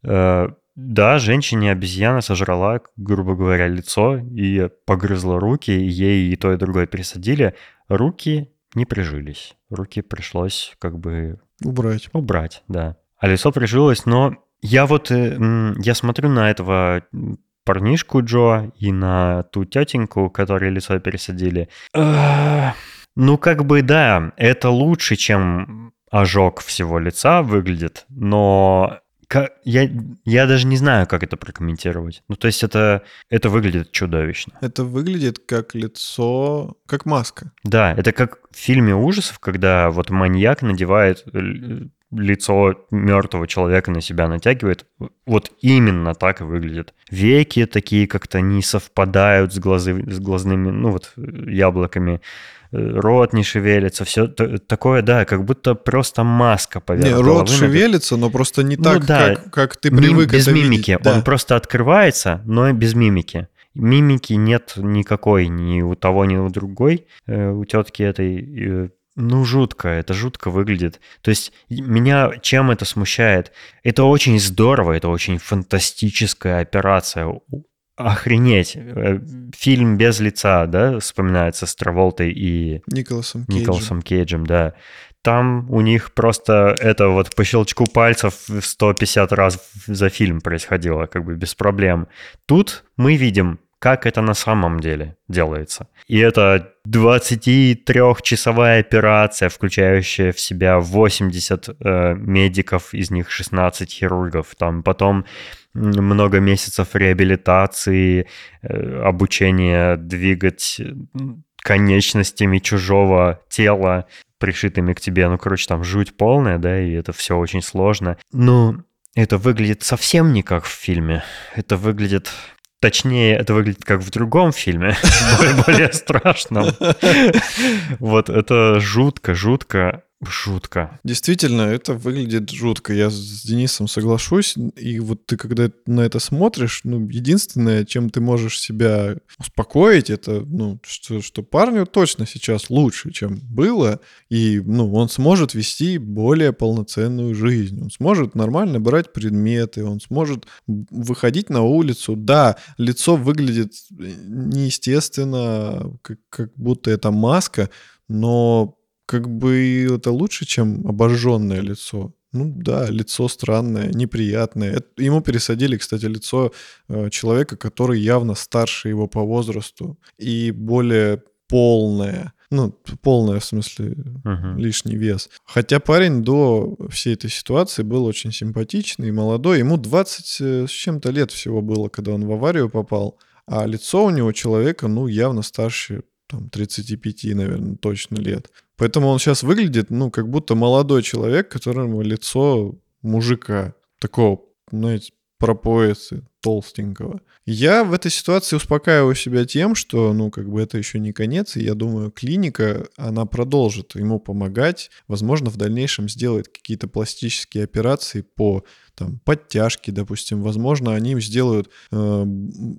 Э, да, женщине обезьяна сожрала, грубо говоря, лицо и погрызла руки, и ей и то, и другое пересадили. Руки не прижились. Руки пришлось как бы... Убрать. Убрать, да. А лицо прижилось, но я вот, э, я смотрю на этого парнишку Джо и на ту тетеньку, которой лицо пересадили. Ну, как бы да, это лучше, чем ожог всего лица выглядит, но я, я даже не знаю, как это прокомментировать. Ну, то есть это, это выглядит чудовищно. Это выглядит как лицо, как маска. Да, это как в фильме ужасов, когда вот маньяк надевает лицо мертвого человека на себя натягивает, вот именно так и выглядит. Веки такие как-то не совпадают с, глазы, с глазными, ну вот, яблоками, э, рот не шевелится, все такое, да, как будто просто маска поверх не. Рот шевелится, но просто не ну, так, да, как, как ты привык Без это мимики, видеть. Да. он просто открывается, но без мимики. Мимики нет никакой ни у того, ни у другой, э, у тетки этой ну, жутко, это жутко выглядит. То есть меня чем это смущает? Это очень здорово, это очень фантастическая операция. Охренеть. Э, фильм «Без лица», да, вспоминается с Траволтой и Николасом Кейджем. Николасом Кейджем, да. Там у них просто это вот по щелчку пальцев 150 раз за фильм происходило, как бы без проблем. Тут мы видим как это на самом деле делается. И это 23-часовая операция, включающая в себя 80 э, медиков, из них 16 хирургов. Там потом много месяцев реабилитации, э, обучения двигать конечностями чужого тела, пришитыми к тебе. Ну, короче, там жуть полная, да, и это все очень сложно. Ну, это выглядит совсем не как в фильме. Это выглядит Точнее, это выглядит как в другом фильме, более страшном. Вот это жутко, жутко. Жутко. Действительно, это выглядит жутко. Я с Денисом соглашусь. И вот ты, когда на это смотришь, ну, единственное, чем ты можешь себя успокоить, это, ну, что, что парню точно сейчас лучше, чем было. И, ну, он сможет вести более полноценную жизнь. Он сможет нормально брать предметы, он сможет выходить на улицу. Да, лицо выглядит неестественно, как, как будто это маска, но как бы это лучше, чем обожженное лицо. Ну да, лицо странное, неприятное. Это, ему пересадили, кстати, лицо э, человека, который явно старше его по возрасту и более полное. Ну, полное, в смысле, uh-huh. лишний вес. Хотя парень до всей этой ситуации был очень симпатичный, молодой. Ему 20 э, с чем-то лет всего было, когда он в аварию попал. А лицо у него человека, ну, явно старше там, 35, наверное, точно лет. Поэтому он сейчас выглядит, ну, как будто молодой человек, которому лицо мужика, такого, знаете, пропоицы, толстенького. Я в этой ситуации успокаиваю себя тем, что, ну, как бы это еще не конец, и я думаю, клиника, она продолжит ему помогать, возможно, в дальнейшем сделает какие-то пластические операции по там подтяжки, допустим, возможно, они им сделают э,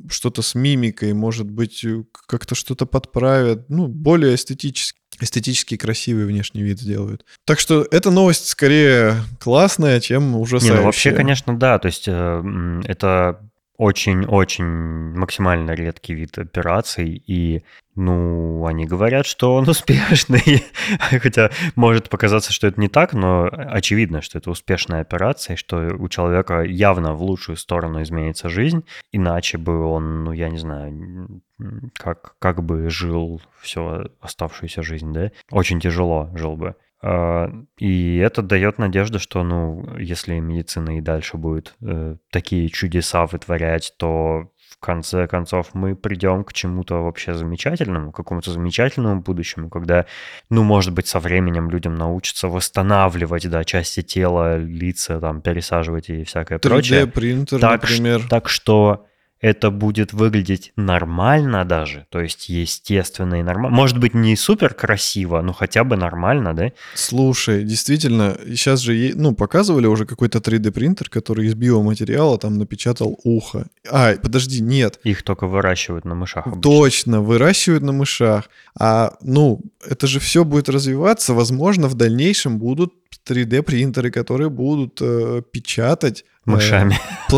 что-то с мимикой, может быть, как-то что-то подправят, ну, более эстетически эстетически красивый внешний вид сделают. Так что эта новость скорее классная, чем ужасающая. Не, ну вообще, конечно, да. То есть э, это очень-очень максимально редкий вид операций, и, ну, они говорят, что он успешный, хотя может показаться, что это не так, но очевидно, что это успешная операция, что у человека явно в лучшую сторону изменится жизнь, иначе бы он, ну, я не знаю, как, как бы жил всю оставшуюся жизнь, да? Очень тяжело жил бы. А, и это дает надежду, что, ну, если медицина и дальше будет э, такие чудеса вытворять, то в конце концов мы придем к чему-то вообще замечательному, к какому-то замечательному будущему, когда, ну, может быть, со временем людям научатся восстанавливать, да, части тела, лица, там, пересаживать и всякое 3D прочее. 3D-принтер, например. Так что это будет выглядеть нормально даже, то есть естественно и нормально. Может быть, не супер красиво, но хотя бы нормально, да? Слушай, действительно, сейчас же, ну, показывали уже какой-то 3D-принтер, который из биоматериала там напечатал ухо. А, подожди, нет. Их только выращивают на мышах. Обычно. Точно, выращивают на мышах. А, ну, это же все будет развиваться. Возможно, в дальнейшем будут 3D-принтеры, которые будут э, печатать... Э, Мышами. Э,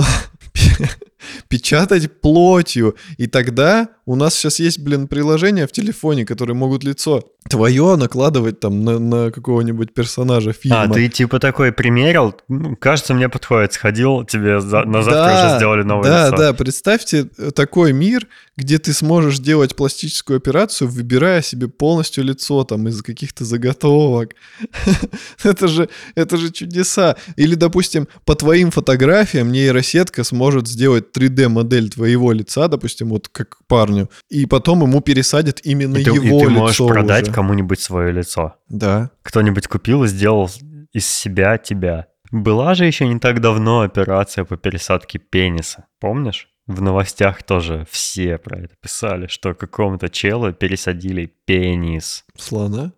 печатать плотью. И тогда у нас сейчас есть, блин, приложения в телефоне, которые могут лицо твое накладывать там на, на какого-нибудь персонажа фильма. А, ты типа такой примерил? Кажется, мне подходит. Сходил, тебе за, на завтра да, уже сделали новое да, лицо. Да, да, представьте такой мир, где ты сможешь делать пластическую операцию, выбирая себе полностью лицо там из каких-то заготовок. это, же, это же чудеса. Или, допустим, по твоим фотографиям нейросетка сможет сделать 3D-модель твоего лица, допустим, вот как парню, и потом ему пересадят именно и ты, его лицо И ты можешь лицо продать уже. кому-нибудь свое лицо. Да. Кто-нибудь купил и сделал из себя тебя. Была же еще не так давно операция по пересадке пениса, помнишь? В новостях тоже все про это писали, что какому-то челу пересадили пенис. Слона?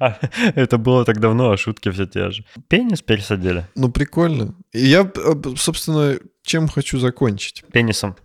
Это было так давно, а шутки все те же. Пенис пересадили. Ну, прикольно. И я, собственно, чем хочу закончить? Пенисом.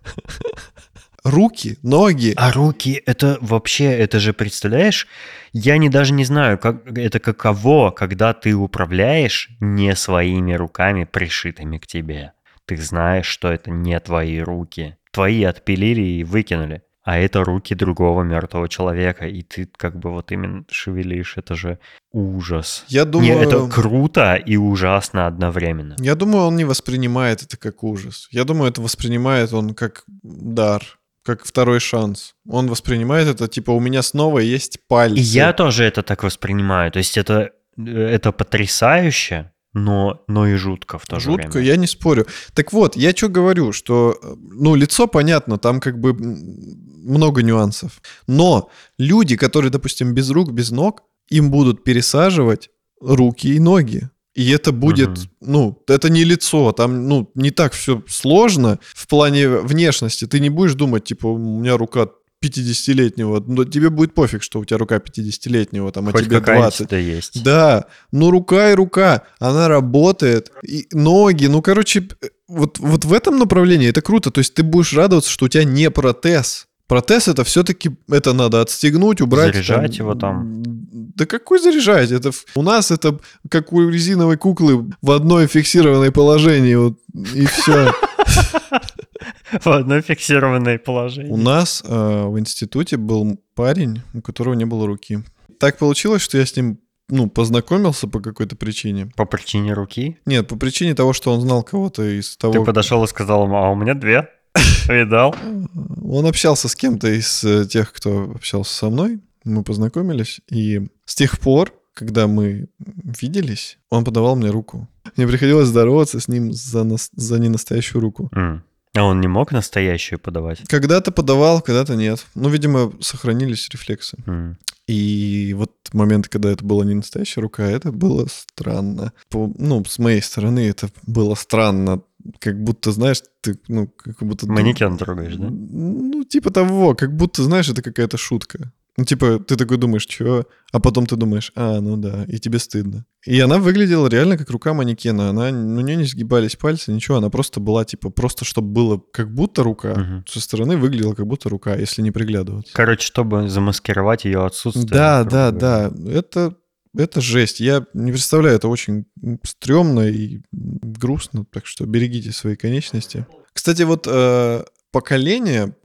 Руки, ноги. А руки, это вообще, это же, представляешь, я не даже не знаю, как это каково, когда ты управляешь не своими руками, пришитыми к тебе. Ты знаешь, что это не твои руки. Твои отпилили и выкинули а это руки другого мертвого человека, и ты как бы вот именно шевелишь, это же ужас. Я думаю... Не, это круто и ужасно одновременно. Я думаю, он не воспринимает это как ужас. Я думаю, это воспринимает он как дар, как второй шанс. Он воспринимает это, типа, у меня снова есть пальцы. И я тоже это так воспринимаю. То есть это, это потрясающе, но, но и жутко в то жутко, же время. Жутко, я не спорю. Так вот, я что говорю, что, ну, лицо понятно, там как бы много нюансов. Но люди, которые, допустим, без рук, без ног, им будут пересаживать руки и ноги. И это будет, угу. ну, это не лицо, там, ну, не так все сложно в плане внешности. Ты не будешь думать, типа, у меня рука 50-летнего, но тебе будет пофиг, что у тебя рука 50-летнего, там, а Хоть тебе какая-нибудь 20. да есть. Да, ну рука и рука, она работает, и ноги, ну, короче, э, вот, вот в этом направлении это круто, то есть ты будешь радоваться, что у тебя не протез. Протез это все-таки, это надо отстегнуть, убрать. Заряжать его там. Да какой заряжать? Это у нас это как у резиновой куклы в одной фиксированной положении, вот, и все. В одно фиксированное У положение. нас э, в институте был парень, у которого не было руки. Так получилось, что я с ним ну, познакомился по какой-то причине. По причине руки? Нет, по причине того, что он знал кого-то из того... Ты подошел и сказал ему, а у меня две. Видал? Он общался с кем-то из э, тех, кто общался со мной. Мы познакомились. И с тех пор, когда мы виделись, он подавал мне руку. Мне приходилось здороваться с ним за, нас- за ненастоящую руку. М. А он не мог настоящую подавать? Когда-то подавал, когда-то нет. Ну, видимо, сохранились рефлексы. М. И вот момент, когда это была не настоящая рука, это было странно. По- ну, с моей стороны это было странно. Как будто, знаешь, ты, ну, как будто... Манекен трогаешь, да? Ну, типа того, как будто, знаешь, это какая-то шутка. Ну, типа, ты такой думаешь, чё? А потом ты думаешь, а, ну да, и тебе стыдно. И она выглядела реально как рука манекена. Она, у нее не сгибались пальцы, ничего. Она просто была, типа, просто чтобы было как будто рука. Мгм. Со стороны выглядела как будто рука, если не приглядываться. Короче, чтобы замаскировать ее отсутствие. Да, грубо да, да. Это, это жесть. Я не представляю, это очень стрёмно и грустно, так что берегите свои конечности. Кстати, вот э, поколение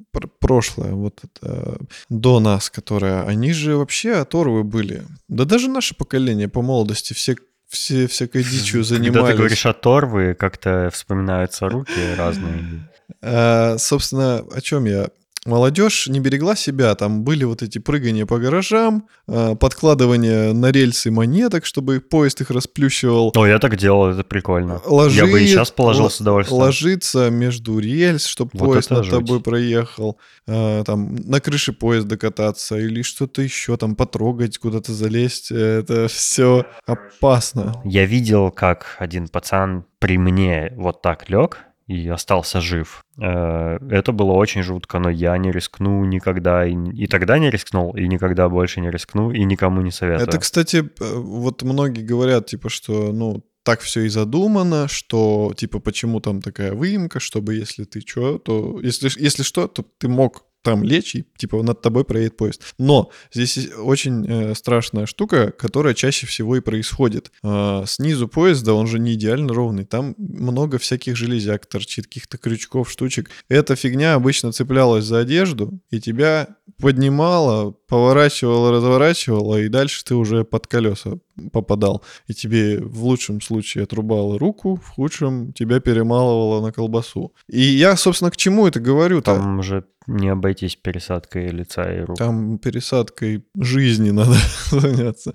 прошлое, вот это, до нас, которое, они же вообще оторвы были. Да даже наше поколение по молодости все, все всякой дичью Когда занимались. ты говоришь оторвы, как-то вспоминаются руки разные. А, собственно, о чем я? Молодежь не берегла себя, там были вот эти прыгания по гаражам, а, подкладывание на рельсы монеток, чтобы поезд их расплющивал. О, я так делал, это прикольно. Ложи- Я бы и сейчас положил с удовольствием. Ложиться между рельс, чтобы Вот поезд над жуть. тобой проехал, а, там на крыше поезда кататься или что-то еще, там потрогать, куда-то залезть. Это все опасно. Я видел, как один пацан при мне вот так лег и остался жив. Э, Это было очень жутко, но я не рискну никогда, и, и тогда не рискнул, и никогда больше не рискну, и никому не советую. Это, кстати, вот многие говорят, типа, что, ну, так все и задумано, что, типа, почему там такая выемка, чтобы если ты что, то, если, если что, то ты мог там лечь, и, типа, над тобой проедет поезд. Но здесь очень э, страшная штука, которая чаще всего и происходит. А, снизу поезда, он же не идеально ровный, там много всяких железяк торчит, каких-то крючков, штучек. Эта фигня обычно цеплялась за одежду, и тебя поднимала, поворачивала, разворачивала, и дальше ты уже под колеса попадал. И тебе в лучшем случае отрубало руку, в худшем тебя перемалывало на колбасу. И я, собственно, к чему это говорю? Там, Там уже не обойтись пересадкой лица и рук. там пересадкой жизни надо заняться.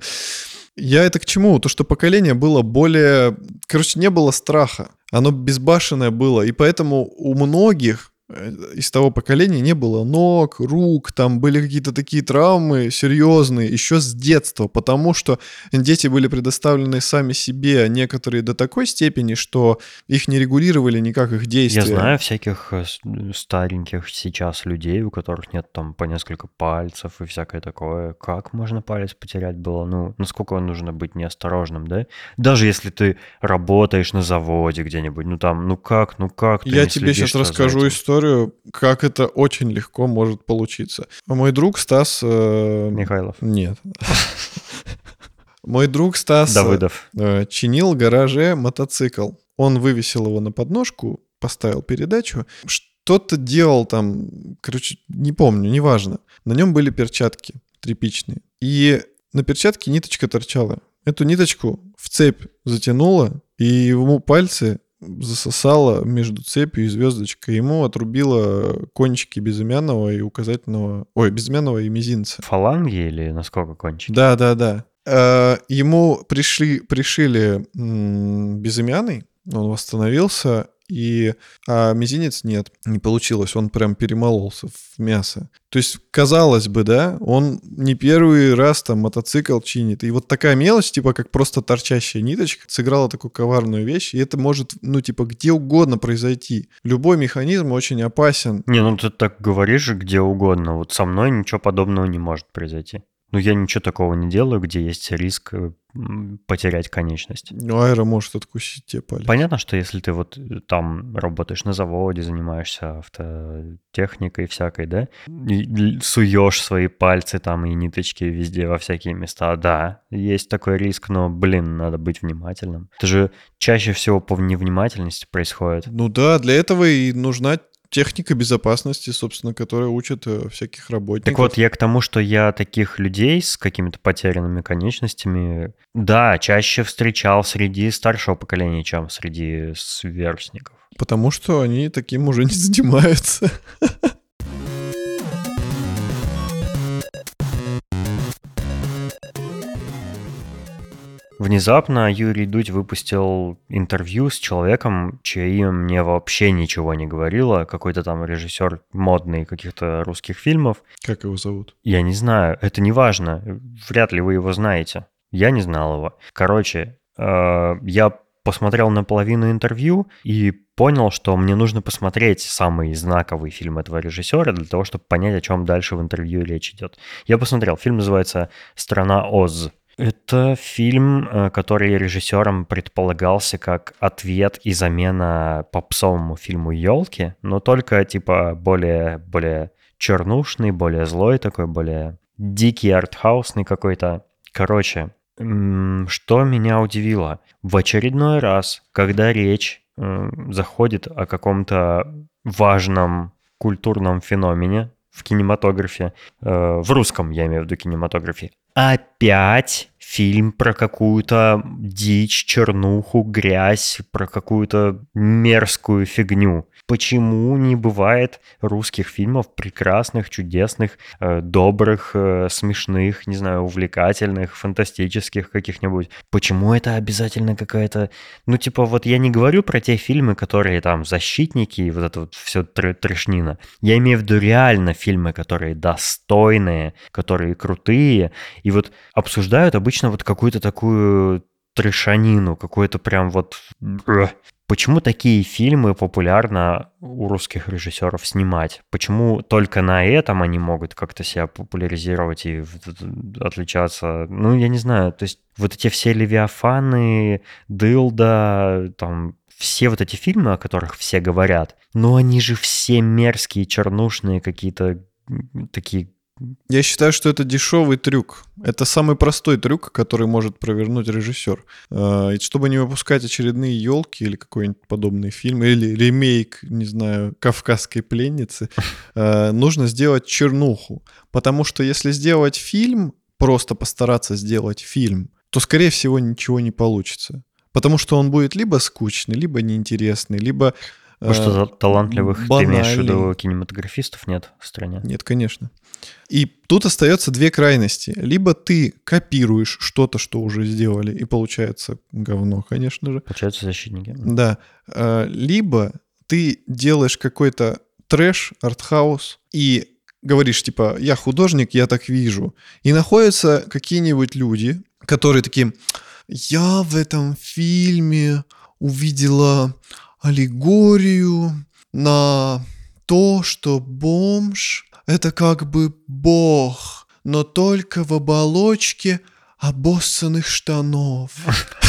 Я это к чему? То, что поколение было более... Короче, не было страха. Оно безбашенное было. И поэтому у многих из того поколения не было ног, рук, там были какие-то такие травмы серьезные еще с детства, потому что дети были предоставлены сами себе, а некоторые до такой степени, что их не регулировали никак их действия. Я знаю всяких э, стареньких сейчас людей, у которых нет там по несколько пальцев и всякое такое. Как можно палец потерять было? Ну, насколько нужно быть неосторожным, да? Даже если ты работаешь на заводе где-нибудь, ну там, ну как, ну как Я тебе сейчас расскажу этим? Историю, как это очень легко может получиться. Мой друг Стас... э, Михайлов. Нет. Мой друг Стас... Давыдов. э, чинил в гараже мотоцикл. Он вывесил его на подножку, поставил передачу, что-то делал там, короче, не помню, неважно. На нем были перчатки тряпичные. И на перчатке ниточка торчала. Эту ниточку в цепь затянуло, и ему пальцы засосало между цепью и звездочкой. Ему отрубило кончики безымянного и указательного... Ой, безымянного и мизинца. Фаланги или насколько кончики? Да, да, да. Э, Ему пришли, пришили безымянный, он восстановился, и а мизинец нет, не получилось, он прям перемололся в мясо. То есть, казалось бы, да, он не первый раз там мотоцикл чинит. И вот такая мелочь, типа как просто торчащая ниточка, сыграла такую коварную вещь, и это может, ну, типа, где угодно произойти. Любой механизм очень опасен. Не, ну ты так говоришь где угодно. Вот со мной ничего подобного не может произойти. Ну, я ничего такого не делаю, где есть риск э, потерять конечность. Ну, аэро может откусить тебе палец. Понятно, что если ты вот э, там работаешь на заводе, занимаешься автотехникой всякой, да, и суешь свои пальцы там и ниточки везде во всякие места, да, есть такой риск, но, блин, надо быть внимательным. Это же чаще всего по невнимательности происходит. Ну да, для этого и нужна техника безопасности, собственно, которая учит э, всяких работников. Так вот, я к тому, что я таких людей с какими-то потерянными конечностями, да, чаще встречал среди старшего поколения, чем среди сверстников. Потому что они таким уже не занимаются. Внезапно Юрий Дудь выпустил интервью с человеком, чье мне вообще ничего не говорило. Какой-то там режиссер модный каких-то русских фильмов. Как его зовут? Я не знаю, это не важно. Вряд ли вы его знаете. Я не знал его. Короче, э, я посмотрел на половину интервью и понял, что мне нужно посмотреть самый знаковый фильм этого режиссера для того, чтобы понять, о чем дальше в интервью речь идет. Я посмотрел. Фильм называется «Страна Оз». Это фильм, э, который режиссером предполагался как ответ и замена попсовому фильму «Елки», но только типа более, более чернушный, более злой такой, более дикий артхаусный какой-то. Короче, что меня удивило? В очередной раз, когда речь э, заходит о каком-то важном культурном феномене в кинематографе, э, в русском, я имею в виду кинематографе, опять фильм про какую-то дичь, чернуху, грязь, про какую-то мерзкую фигню. Почему не бывает русских фильмов прекрасных, чудесных, э, добрых, э, смешных, не знаю, увлекательных, фантастических каких-нибудь? Почему это обязательно какая-то... Ну, типа, вот я не говорю про те фильмы, которые там «Защитники» и вот это вот все тр трешнина. Я имею в виду реально фильмы, которые достойные, которые крутые, и вот обсуждают обычно вот какую-то такую трешанину, какую-то прям вот... Почему такие фильмы популярно у русских режиссеров снимать? Почему только на этом они могут как-то себя популяризировать и отличаться? Ну, я не знаю. То есть вот эти все Левиафаны, Дылда, там все вот эти фильмы, о которых все говорят, но они же все мерзкие, чернушные какие-то такие я считаю, что это дешевый трюк. Это самый простой трюк, который может провернуть режиссер. А, и чтобы не выпускать очередные елки или какой-нибудь подобный фильм, или ремейк, не знаю, кавказской пленницы, а, нужно сделать чернуху. Потому что если сделать фильм, просто постараться сделать фильм, то, скорее всего, ничего не получится. Потому что он будет либо скучный, либо неинтересный, либо Потому что э, талантливых, банальный. ты имеешь в виду кинематографистов нет в стране? Нет, конечно. И тут остается две крайности. Либо ты копируешь что-то, что уже сделали, и получается говно, конечно же. Получаются защитники. Да. Э, либо ты делаешь какой-то трэш, артхаус, и говоришь, типа, я художник, я так вижу. И находятся какие-нибудь люди, которые такие, я в этом фильме увидела аллегорию на то, что бомж — это как бы бог, но только в оболочке обоссанных штанов.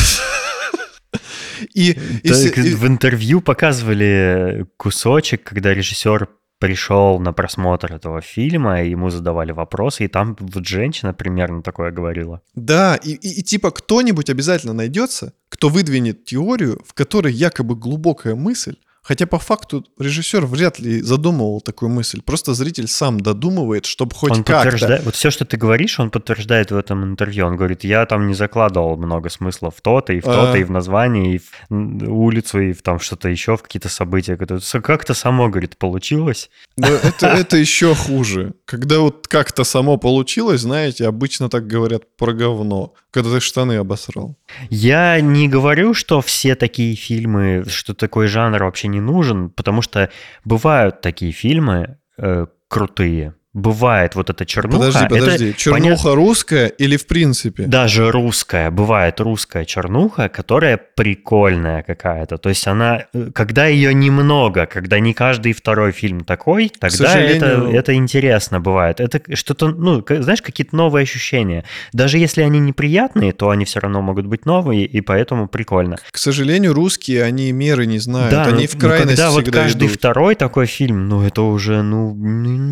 И, и, и в интервью показывали кусочек, когда режиссер пришел на просмотр этого фильма, и ему задавали вопросы, и там вот женщина примерно такое говорила. Да, и, и, и типа кто-нибудь обязательно найдется, кто выдвинет теорию, в которой якобы глубокая мысль, Хотя по факту режиссер вряд ли задумывал такую мысль. Просто зритель сам додумывает, чтобы хоть он как-то... Вот все, что ты говоришь, он подтверждает в этом интервью. Он говорит, я там не закладывал много смысла в то-то, и в то-то, а... и в названии, и в улицу, и в там что-то еще, в какие-то события. Как-то само, говорит, получилось. Да, это, это еще хуже. Когда вот как-то само получилось, знаете, обычно так говорят про говно, когда ты штаны обосрал. Я не говорю, что все такие фильмы, что такой жанр вообще не нужен, потому что бывают такие фильмы э, крутые, бывает вот эта чернуха. Подожди, подожди. Это чернуха понят- русская или в принципе? Даже русская, бывает русская чернуха, которая прикольная какая-то. То есть она, э, когда ее немного, когда не каждый второй фильм такой, тогда это, сожалению- это интересно бывает. Это что-то, ну, знаешь, какие-то новые ощущения. Даже если они неприятные, то они все равно могут быть новые, и поэтому прикольно. К сожалению, русские, они меры не знают. они ну- в ну, крайность когда вот всегда каждый идут. второй такой фильм, ну, это уже, ну, н-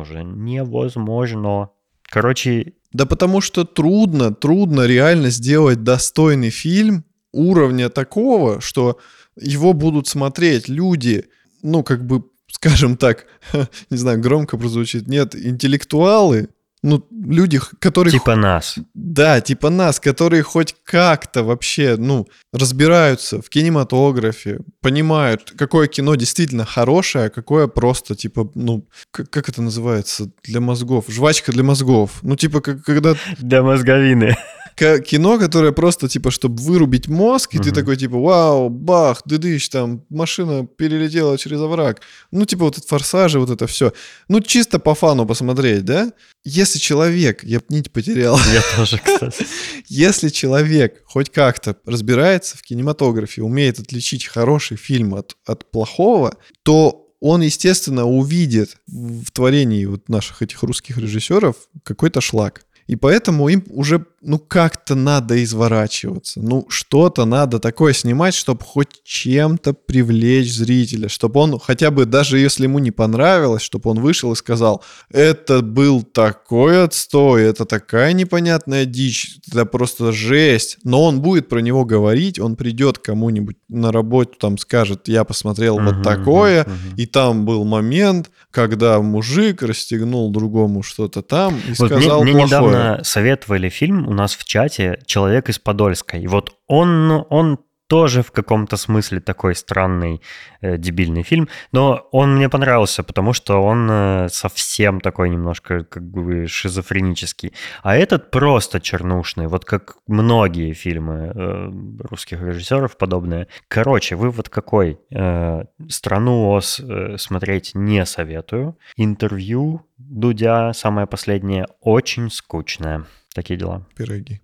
невозможно уже. Невозможно. Короче, Да потому что трудно, трудно реально сделать достойный фильм уровня такого, что его будут смотреть люди, ну, как бы, скажем так, не знаю, громко прозвучит, нет, интеллектуалы, ну, люди, которые... типа нас. Да, типа нас, которые хоть как-то вообще, ну, разбираются в кинематографе, понимают, какое кино действительно хорошее, а какое просто, типа, ну, как, как это называется для мозгов? Жвачка для мозгов. Ну, типа, как, когда Для мозговины. Кино, которое просто, типа, чтобы вырубить мозг, и ты такой, типа, вау, бах, дыдыщ, там, машина перелетела через овраг. Ну, типа, вот это форсажи, вот это все. Ну, чисто по фану посмотреть, да? Если человек, я нить потерял, Я тоже, кстати. если человек хоть как-то разбирается в кинематографе, умеет отличить хороший фильм от, от плохого, то он, естественно, увидит в творении вот наших этих русских режиссеров какой-то шлак. И поэтому им уже, ну, как-то надо изворачиваться. Ну, что-то надо такое снимать, чтобы хоть чем-то привлечь зрителя. Чтобы он, хотя бы даже если ему не понравилось, чтобы он вышел и сказал, это был такой отстой, это такая непонятная дичь, это просто жесть. Но он будет про него говорить, он придет кому-нибудь на работу, там скажет, я посмотрел вот Мгм, такое, мгм, мгм. и там был момент, когда мужик расстегнул другому что-то там и Вот мне, сказал мне плохое. недавно советовали фильм у нас в чате «Человек из Подольска». И вот он, он тоже в каком-то смысле такой странный, э, дебильный фильм, но он мне понравился, потому что он э, совсем такой немножко как бы шизофренический. А этот просто чернушный, вот как многие фильмы э, русских режиссеров подобные. Короче, вывод какой? Э, «Страну Оз» э, смотреть не советую. Интервью Дудя, самое последнее, очень скучное. Такие дела. Пироги.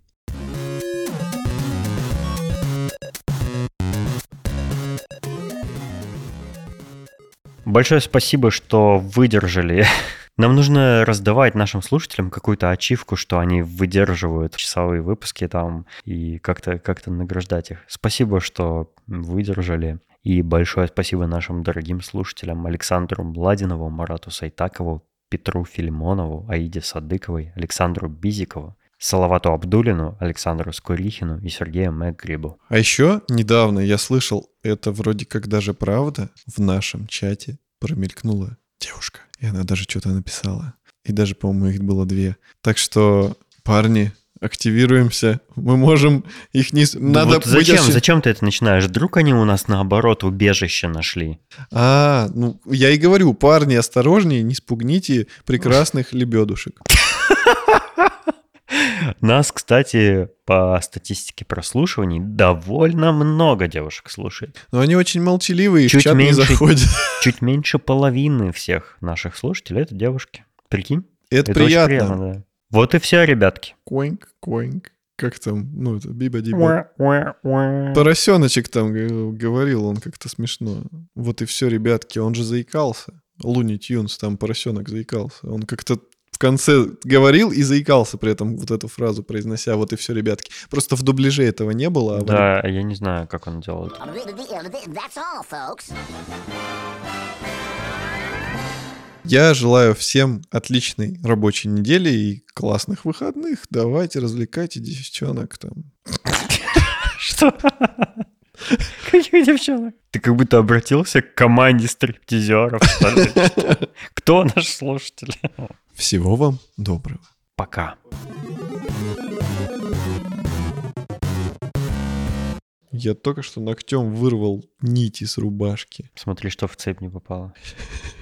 Большое спасибо, что выдержали. Нам нужно раздавать нашим слушателям какую-то ачивку, что они выдерживают часовые выпуски там и как-то как награждать их. Спасибо, что выдержали. И большое спасибо нашим дорогим слушателям Александру Младинову, Марату Сайтакову, Петру Филимонову, Аиде Садыковой, Александру Бизикову, Салавату Абдулину, Александру Скурихину и Сергею Мэггрибу. А еще недавно я слышал, это вроде как даже правда, в нашем чате промелькнула девушка. И она даже что-то написала. И даже, по-моему, их было две. Так что, парни, активируемся. Мы можем их не... с- Надо вот зачем, осё- зачем ты это начинаешь? Вдруг они у нас наоборот убежище нашли? А, ну, я и говорю, парни, осторожнее, не спугните прекрасных лебедушек. Нас, кстати, по статистике прослушиваний довольно много девушек слушает. Но они очень молчаливые, и в Чуть чат не меньше. заходят. Чуть меньше половины всех наших слушателей — это девушки. Прикинь? Это, очень приятно. приятно, да. Вот и все, ребятки. Коинг, коинг. Как там? Ну, это биба-диба. Поросеночек там говорил, он как-то смешно. Вот и все, ребятки, он же заикался. Луни Тюнс, там поросенок заикался. Он как-то конце говорил и заикался при этом вот эту фразу произнося. Вот и все, ребятки. Просто в дубляже этого не было. а в Да, я не знаю, как он делал. Я желаю всем отличной рабочей недели и классных выходных. Давайте развлекайте девчонок там. Что? Каких девчонок? Ты как будто обратился к команде стриптизеров. Кто наш слушатель? Всего вам доброго. Пока. Я только что ногтем вырвал нити с рубашки. Смотри, что в цепь не попало.